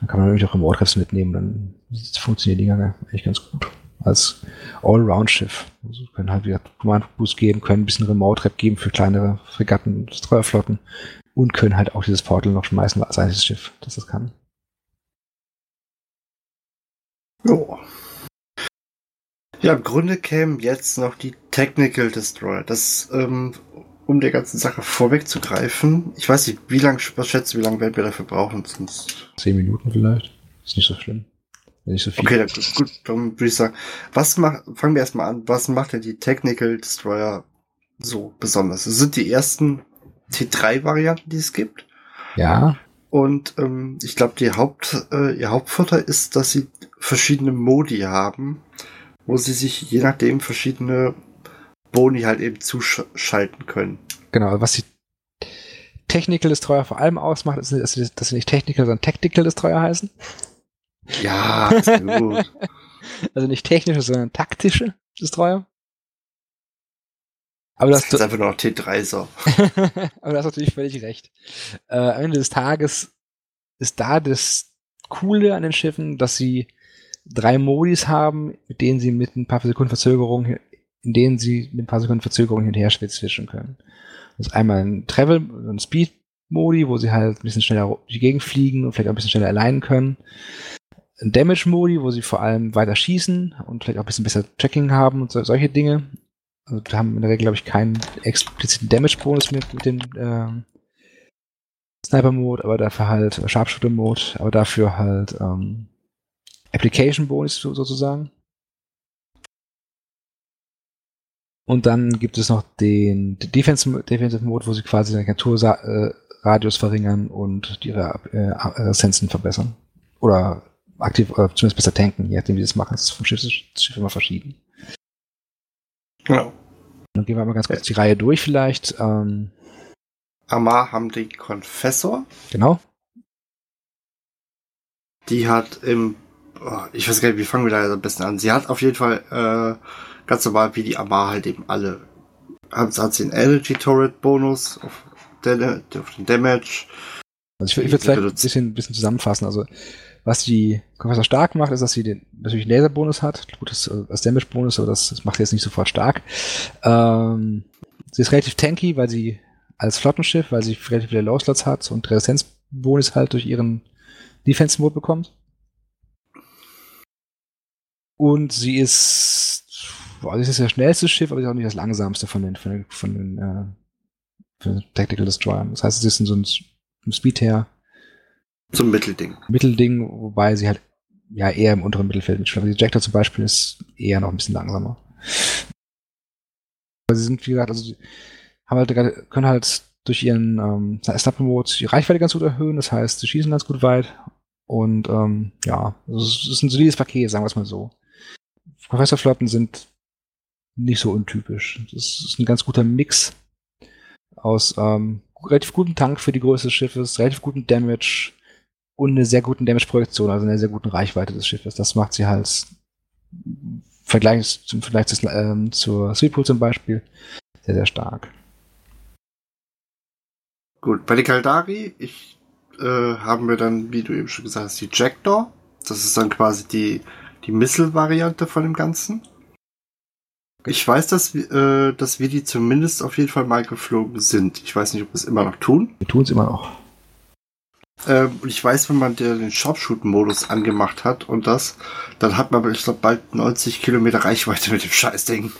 Speaker 2: Dann kann man natürlich auch Remote-Treffs mitnehmen, dann funktionieren die Dinger eigentlich ganz gut. Als All-Round-Schiff. Also können halt wieder Command-Boost geben, können ein bisschen Remote-Trap geben für kleinere Fregatten, Streuerflotten und können halt auch dieses Portal noch schmeißen als einziges Schiff, das das kann.
Speaker 1: Jo. Ja, im Grunde kämen jetzt noch die Technical Destroyer. Das, ähm, um der ganzen Sache vorwegzugreifen. Ich weiß nicht, wie lange, was schätzt du, wie lange werden wir dafür brauchen? Sonst
Speaker 2: Zehn Minuten vielleicht. Ist nicht so schlimm. Nicht so viel.
Speaker 1: Okay, dann, gut, dann würde ich sagen, was macht, fangen wir erstmal an, was macht denn die Technical Destroyer so besonders? Das sind die ersten T3-Varianten, die es gibt.
Speaker 2: Ja.
Speaker 1: Und ähm, ich glaube, die Haupt, äh, ihr Hauptvorteil ist, dass sie verschiedene Modi haben wo sie sich je nachdem verschiedene Boni halt eben zuschalten können.
Speaker 2: Genau, was die Technical Destroyer vor allem ausmacht, ist, dass sie, dass sie nicht Technical, sondern Tactical Destroyer heißen.
Speaker 1: Ja, gut.
Speaker 2: also nicht technische, sondern taktische Destroyer.
Speaker 1: Aber das, das ist einfach noch T3 so.
Speaker 2: Aber du hast natürlich völlig recht. Äh, am Ende des Tages ist da das Coole an den Schiffen, dass sie drei Modis haben, mit denen sie mit ein paar Sekunden Verzögerung, in denen sie mit ein paar Sekunden Verzögerung hin und her switchen können. Das ist einmal ein Travel, ein Speed-Modi, wo sie halt ein bisschen schneller die Gegend fliegen und vielleicht auch ein bisschen schneller allein können. Ein Damage-Modi, wo sie vor allem weiter schießen und vielleicht auch ein bisschen besser Tracking haben und so, solche Dinge. Also wir haben in der Regel, glaube ich, keinen expliziten Damage-Bonus mit, mit dem äh, Sniper-Mode, aber dafür halt Sharpshooter-Mode, aber dafür halt ähm, Application Bonus sozusagen. Und dann gibt es noch den Defensive, Defensive Mode, wo sie quasi den Agenturradius verringern und ihre äh, Essenzen verbessern. Oder aktiv, oder zumindest besser tanken, je nachdem, wie sie das machen. Das ist vom Schiff Schiff immer verschieden.
Speaker 1: Genau.
Speaker 2: Dann gehen wir mal ganz kurz die Reihe durch vielleicht. Ähm,
Speaker 1: Amar haben die Confessor.
Speaker 2: Genau.
Speaker 1: Die hat im oh, ich weiß gar nicht, wie fangen wir da am besten an? Sie hat auf jeden Fall äh, ganz normal wie die Amar halt eben alle. Hat, hat sie einen Energy Turret Bonus auf, den, auf den Damage.
Speaker 2: Also ich, ich würde vielleicht ein bisschen, bisschen zusammenfassen. Also was die Konfessor stark macht, ist, dass sie den natürlich einen Laser-Bonus hat. Gut, das, das Damage-Bonus, aber das, das macht sie jetzt nicht sofort stark. Ähm, sie ist relativ tanky, weil sie als Flottenschiff, weil sie relativ viele Low-Slots hat und Resistenzbonus halt durch ihren Defense-Mode bekommt. Und sie ist, boah, sie ist das schnellste Schiff, aber sie ist auch nicht das langsamste von den, von den, von den, äh, von den Tactical Destroyern. Das heißt, sie ist so einem Speed her.
Speaker 1: So ein Mittelding.
Speaker 2: Mittelding, wobei sie halt ja eher im unteren Mittelfeld mitschwimmt. Die Jactor zum Beispiel ist eher noch ein bisschen langsamer. Aber sie sind, wie gesagt, also sie haben halt, können halt durch ihren ähm, Sniper-Mode die Reichweite ganz gut erhöhen. Das heißt, sie schießen ganz gut weit. Und ähm, ja, es ist ein solides Paket, sagen wir es mal so. Professorflotten sind nicht so untypisch. Das ist ein ganz guter Mix aus ähm, relativ gutem Tank für die Größe des Schiffes, relativ guten Damage und eine sehr guten Damage-Projektion, also eine sehr guten Reichweite des Schiffes. Das macht sie halt Vergleich zum Vergleich des, ähm, zur Sweetpool zum Beispiel sehr, sehr stark.
Speaker 1: Gut, bei den Kaldari, ich äh, haben wir dann, wie du eben schon gesagt hast, die Jackdaw. Das ist dann quasi die, die Missile-Variante von dem Ganzen. Ich weiß, dass, äh, dass wir die zumindest auf jeden Fall mal geflogen sind. Ich weiß nicht, ob wir es immer noch tun.
Speaker 2: Wir tun es immer noch.
Speaker 1: Ähm, und ich weiß, wenn man den Sharpshoot-Modus angemacht hat und das, dann hat man, ich glaube, bald 90 Kilometer Reichweite mit dem Scheißding.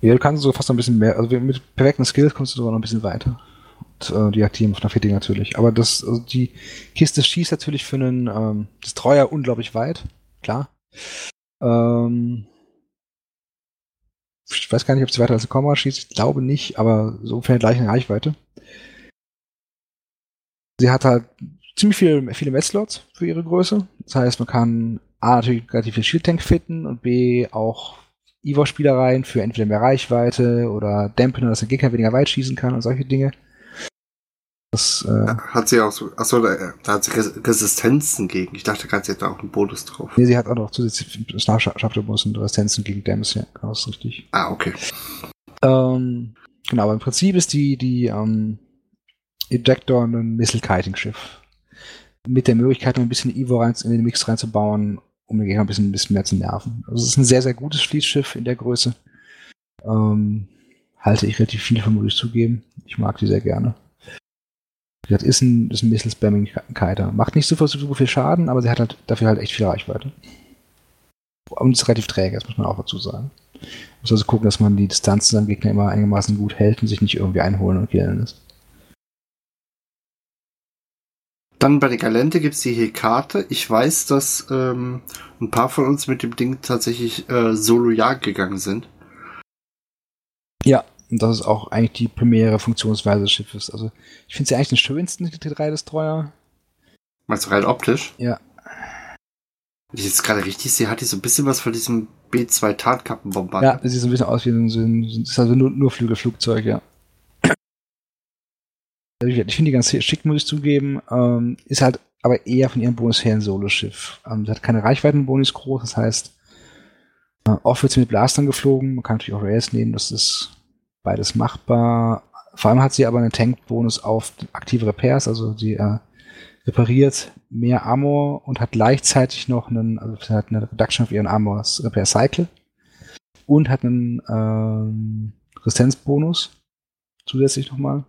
Speaker 2: Ja, du kannst so fast noch ein bisschen mehr, also mit perfekten Skills kommst du sogar noch ein bisschen weiter. Und, äh, die aktiven auf Graffiti natürlich. Aber das, also die Kiste schießt natürlich für einen ähm, Destroyer unglaublich weit, klar. Ähm, ich weiß gar nicht, ob sie weiter als ein Komma schießt, ich glaube nicht, aber so ungefähr gleiche Reichweite. Sie hat halt ziemlich viel, viele Metslots für ihre Größe. Das heißt, man kann A natürlich relativ viel Shield-Tank fitten und B auch Evo-Spielereien für entweder mehr Reichweite oder Dampen, dass der Gegner weniger weit schießen kann und solche Dinge.
Speaker 1: Das, äh, hat sie auch so, achso, da, da hat sie Resistenzen gegen. Ich dachte gerade, sie hätte auch einen Bonus drauf.
Speaker 2: Nee, sie hat auch noch zusätzlich Scharfschafterbonus und Resistenzen gegen Dams, ja, genau, ist richtig.
Speaker 1: Ah, okay.
Speaker 2: Ähm, genau, aber im Prinzip ist die, die, ähm, Ejector ein Missile-Kiting-Schiff. Mit der Möglichkeit, noch ein bisschen Evo rein, in den Mix reinzubauen, um den Gegner ein bisschen, ein bisschen mehr zu nerven. Also es ist ein sehr, sehr gutes Fließschiff in der Größe. Ähm, halte ich relativ viel von, muss ich zugeben. Ich mag die sehr gerne. Wie gesagt, ist ein, ist ein Missile-Spamming-Kiter. Macht nicht super, super viel Schaden, aber sie hat halt dafür halt echt viel Reichweite. Und ist relativ träge, das muss man auch dazu sagen. Muss also gucken, dass man die Distanz zu seinem Gegner immer einigermaßen gut hält und sich nicht irgendwie einholen und killen lässt.
Speaker 1: Dann bei der Galente gibt's die Hekate. Ich weiß, dass ähm, ein paar von uns mit dem Ding tatsächlich äh, Solo-Jagd gegangen sind.
Speaker 2: Ja, und das ist auch eigentlich die primäre Funktionsweise des Schiffes. Also ich finde sie eigentlich den schönsten T3-Destroyer.
Speaker 1: Meinst du rein optisch?
Speaker 2: Ja.
Speaker 1: Wenn ich jetzt gerade richtig sehe, hat die so ein bisschen was von diesem B2 Tarnkappenbomber.
Speaker 2: Ja, das sieht so ein bisschen aus wie ein, so ein, das ist also nur, nur Flügelflugzeug, ja. Ich finde die ganz schick, muss ich zugeben. Ähm, ist halt aber eher von ihrem Bonus her ein Solo-Schiff. Ähm, sie hat keine Reichweitenbonus groß, das heißt, äh, oft wird sie mit Blastern geflogen. Man kann natürlich auch Rails nehmen, das ist beides machbar. Vor allem hat sie aber einen Tank-Bonus auf aktive Repairs, also sie äh, repariert mehr Armor und hat gleichzeitig noch einen, also sie hat eine Reduction auf ihren Armor Repair Cycle und hat einen ähm, Resistenzbonus zusätzlich nochmal.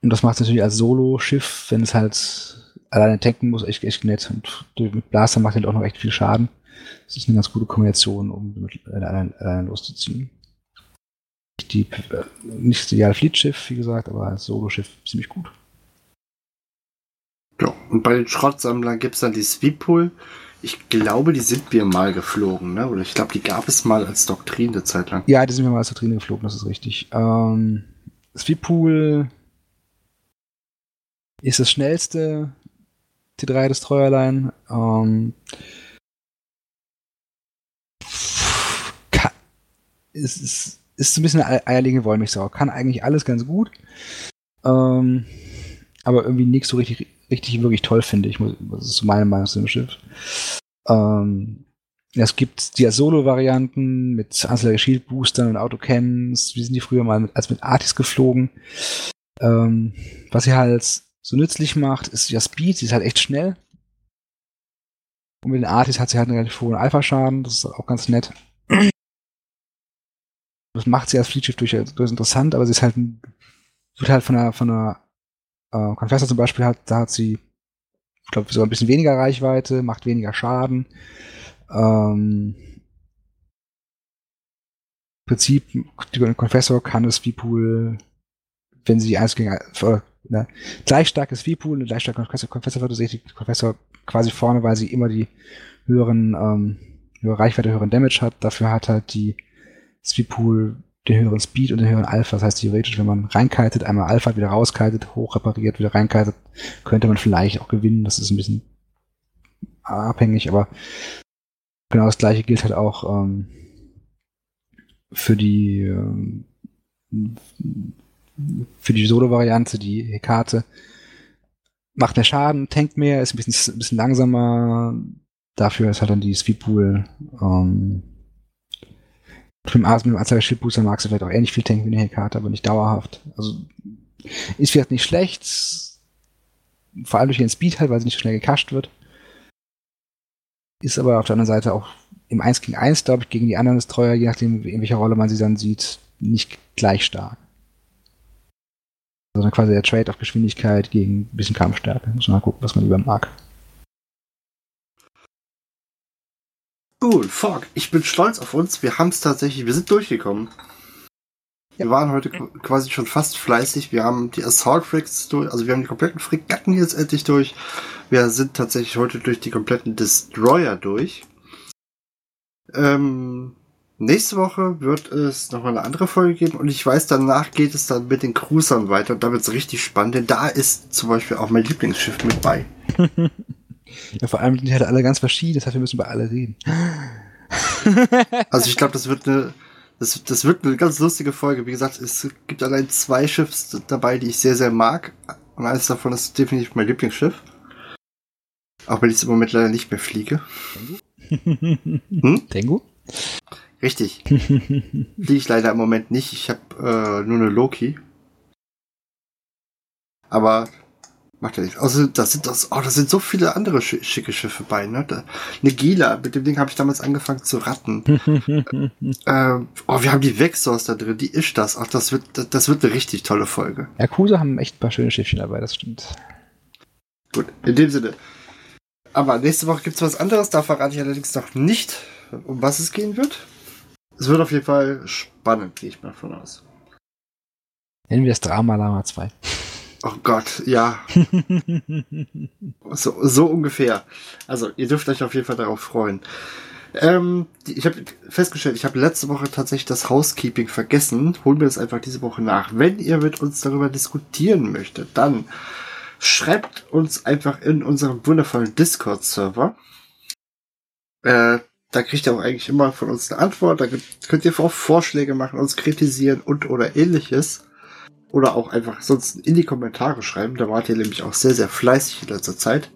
Speaker 2: Und das macht es natürlich als Solo-Schiff, wenn es halt alleine tanken muss, echt, echt nett. Und mit Blaster macht halt auch noch echt viel Schaden. Das ist eine ganz gute Kombination, um mit alleine, alleine loszuziehen. Die, äh, nicht das ideale Fleetschiff, wie gesagt, aber als Solo-Schiff ziemlich gut.
Speaker 1: Ja, und bei den Schrottsammlern gibt es dann die Sweetpool. Ich glaube, die sind wir mal geflogen, ne? Oder ich glaube, die gab es mal als Doktrin eine Zeit lang.
Speaker 2: Ja, die sind wir mal als Doktrin geflogen, das ist richtig. Ähm, Sweetpool ist das schnellste T3 Destroyerline. Ähm, ist, ist, ist so ein bisschen eine eierlegende Wollmilchsau. Kann eigentlich alles ganz gut. Ähm, aber irgendwie nichts so richtig, richtig wirklich toll, finde ich. Das ist so meine Meinung zu dem Schiff. Ähm, es gibt die Solo-Varianten mit Anzahl Shield Boostern und Autocannons. Wir sind die früher mal mit, als mit Artis geflogen. Ähm, was sie halt so nützlich macht, ist ja Speed. Sie ist halt echt schnell. Und mit den Artis hat sie halt einen relativ hohen Alpha-Schaden. Das ist auch ganz nett. Das macht sie als Fleetschiff durchaus interessant, aber sie ist halt, wird halt von einer, von einer äh, Confessor zum Beispiel hat, da hat sie, ich glaube, sogar ein bisschen weniger Reichweite, macht weniger Schaden. Ähm, Im Prinzip, die Confessor kann das V-Pool, wenn sie eins gegen äh, ne, gleich starkes V-Pool, eine gleich starke Confessor wird, sehe ich die Confessor quasi vorne, weil sie immer die höheren, ähm, höhere Reichweite, höheren Damage hat. Dafür hat halt die Sweepool den höheren Speed und den höheren Alpha. Das heißt, theoretisch, wenn man reinkitet, einmal Alpha wieder rauskitet, hoch repariert, wieder reinkitet, könnte man vielleicht auch gewinnen. Das ist ein bisschen abhängig, aber Genau das gleiche gilt halt auch ähm, für die ähm, für die Solo-Variante, die Hekate. Macht mehr Schaden, tankt mehr, ist ein bisschen, ein bisschen langsamer. Dafür ist halt dann die Sweep-Pool ähm, mit dem Anzahl Shield Booster magst du vielleicht auch ähnlich viel tanken wie eine Hekate, aber nicht dauerhaft. Also ist vielleicht nicht schlecht, vor allem durch ihren Speed halt, weil sie nicht so schnell gecasht wird. Ist aber auf der anderen Seite auch im 1 gegen 1, glaube ich, gegen die anderen Destroyer, je nachdem, in welcher Rolle man sie dann sieht, nicht gleich stark. Also dann quasi der Trade auf Geschwindigkeit gegen ein bisschen Kampfstärke. Muss man mal gucken, was man lieber mag.
Speaker 1: Cool, Fog, ich bin stolz auf uns. Wir haben es tatsächlich, wir sind durchgekommen. Wir waren heute quasi schon fast fleißig. Wir haben die Assault Frigs durch, also wir haben die kompletten Fregatten jetzt endlich durch. Wir sind tatsächlich heute durch die kompletten Destroyer durch. Ähm, nächste Woche wird es nochmal eine andere Folge geben und ich weiß, danach geht es dann mit den Cruisern weiter und da wird es richtig spannend, denn da ist zum Beispiel auch mein Lieblingsschiff mit bei.
Speaker 2: ja, vor allem sind die halt alle ganz verschieden, das heißt, wir müssen über alle reden.
Speaker 1: also ich glaube, das wird eine das, das wird eine ganz lustige Folge. Wie gesagt, es gibt allein zwei Schiffs dabei, die ich sehr, sehr mag. Und eines davon ist definitiv mein Lieblingsschiff. Auch wenn ich es im Moment leider nicht mehr fliege.
Speaker 2: Tengu? Hm? Tengu?
Speaker 1: Richtig. fliege ich leider im Moment nicht. Ich habe äh, nur eine Loki. Aber Macht ja nichts. Also das sind das, oh, das sind so viele andere sch schicke Schiffe bei, ne? Da, eine Gila, mit dem Ding habe ich damals angefangen zu ratten. ähm, oh, wir haben die Vexors da drin, die ist das. Ach, das wird, das, das wird eine richtig tolle Folge.
Speaker 2: Ja, Kuse haben echt ein paar schöne Schiffchen dabei, das stimmt.
Speaker 1: Gut, in dem Sinne. Aber nächste Woche gibt's was anderes, da verrate ich allerdings noch nicht, um was es gehen wird. Es wird auf jeden Fall spannend, gehe ich mal von aus.
Speaker 2: Nennen wir es Drama Lama 2.
Speaker 1: Oh Gott, ja. so, so ungefähr. Also, ihr dürft euch auf jeden Fall darauf freuen. Ähm, ich habe festgestellt, ich habe letzte Woche tatsächlich das Housekeeping vergessen. Holen wir das einfach diese Woche nach. Wenn ihr mit uns darüber diskutieren möchtet, dann schreibt uns einfach in unserem wundervollen Discord-Server. Äh, da kriegt ihr auch eigentlich immer von uns eine Antwort. Da könnt ihr auch Vorschläge machen, uns kritisieren und oder ähnliches. Oder auch einfach sonst in die Kommentare schreiben. Da wart ihr nämlich auch sehr, sehr fleißig in letzter Zeit.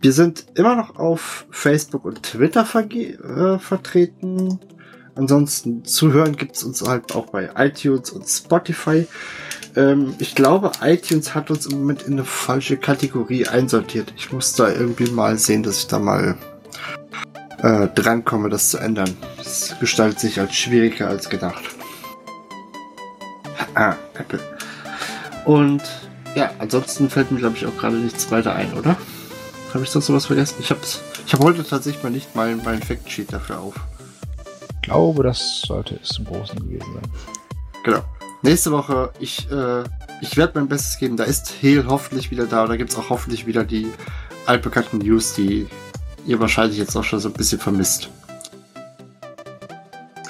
Speaker 1: Wir sind immer noch auf Facebook und Twitter äh, vertreten. Ansonsten zuhören gibt's uns halt auch bei iTunes und Spotify. Ähm, ich glaube, iTunes hat uns im Moment in eine falsche Kategorie einsortiert. Ich muss da irgendwie mal sehen, dass ich da mal äh, drankomme, das zu ändern. Das gestaltet sich als schwieriger als gedacht. Ah, Apple. Und ja, ansonsten fällt mir, glaube ich, auch gerade nichts weiter ein, oder? Habe ich sonst noch was vergessen? Ich habe ich hab heute tatsächlich mal nicht mein, mein Factsheet dafür auf.
Speaker 2: Ich glaube, das sollte es im Großen gewesen sein.
Speaker 1: Genau. Nächste Woche, ich, äh, ich werde mein Bestes geben. Da ist Hehl hoffentlich wieder da. Da gibt es auch hoffentlich wieder die altbekannten News, die ihr wahrscheinlich jetzt auch schon so ein bisschen vermisst.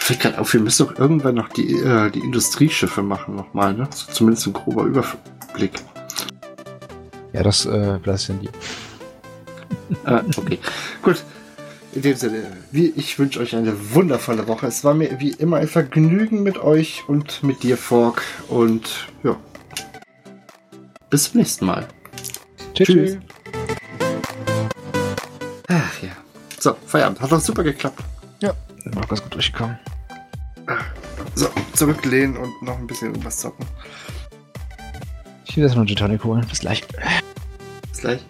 Speaker 1: Fällt gerade auf, wir müssen doch irgendwann noch die, äh, die Industrieschiffe machen nochmal, ne? So zumindest ein grober Überblick.
Speaker 2: Ja, das äh, ja dir.
Speaker 1: ah, okay. Gut. In dem Sinne, wie, ich wünsche euch eine wundervolle Woche. Es war mir wie immer ein Vergnügen mit euch und mit dir, Fork. Und ja. Bis zum nächsten Mal.
Speaker 2: Tschüss. Tschüss.
Speaker 1: Ach ja. So, Feierabend. Hat doch super geklappt.
Speaker 2: Ja, bin auch ganz gut durchgekommen.
Speaker 1: So, zurücklehnen und noch ein bisschen irgendwas zocken.
Speaker 2: Ich will jetzt noch Tonic holen. Bis gleich.
Speaker 1: Bis gleich.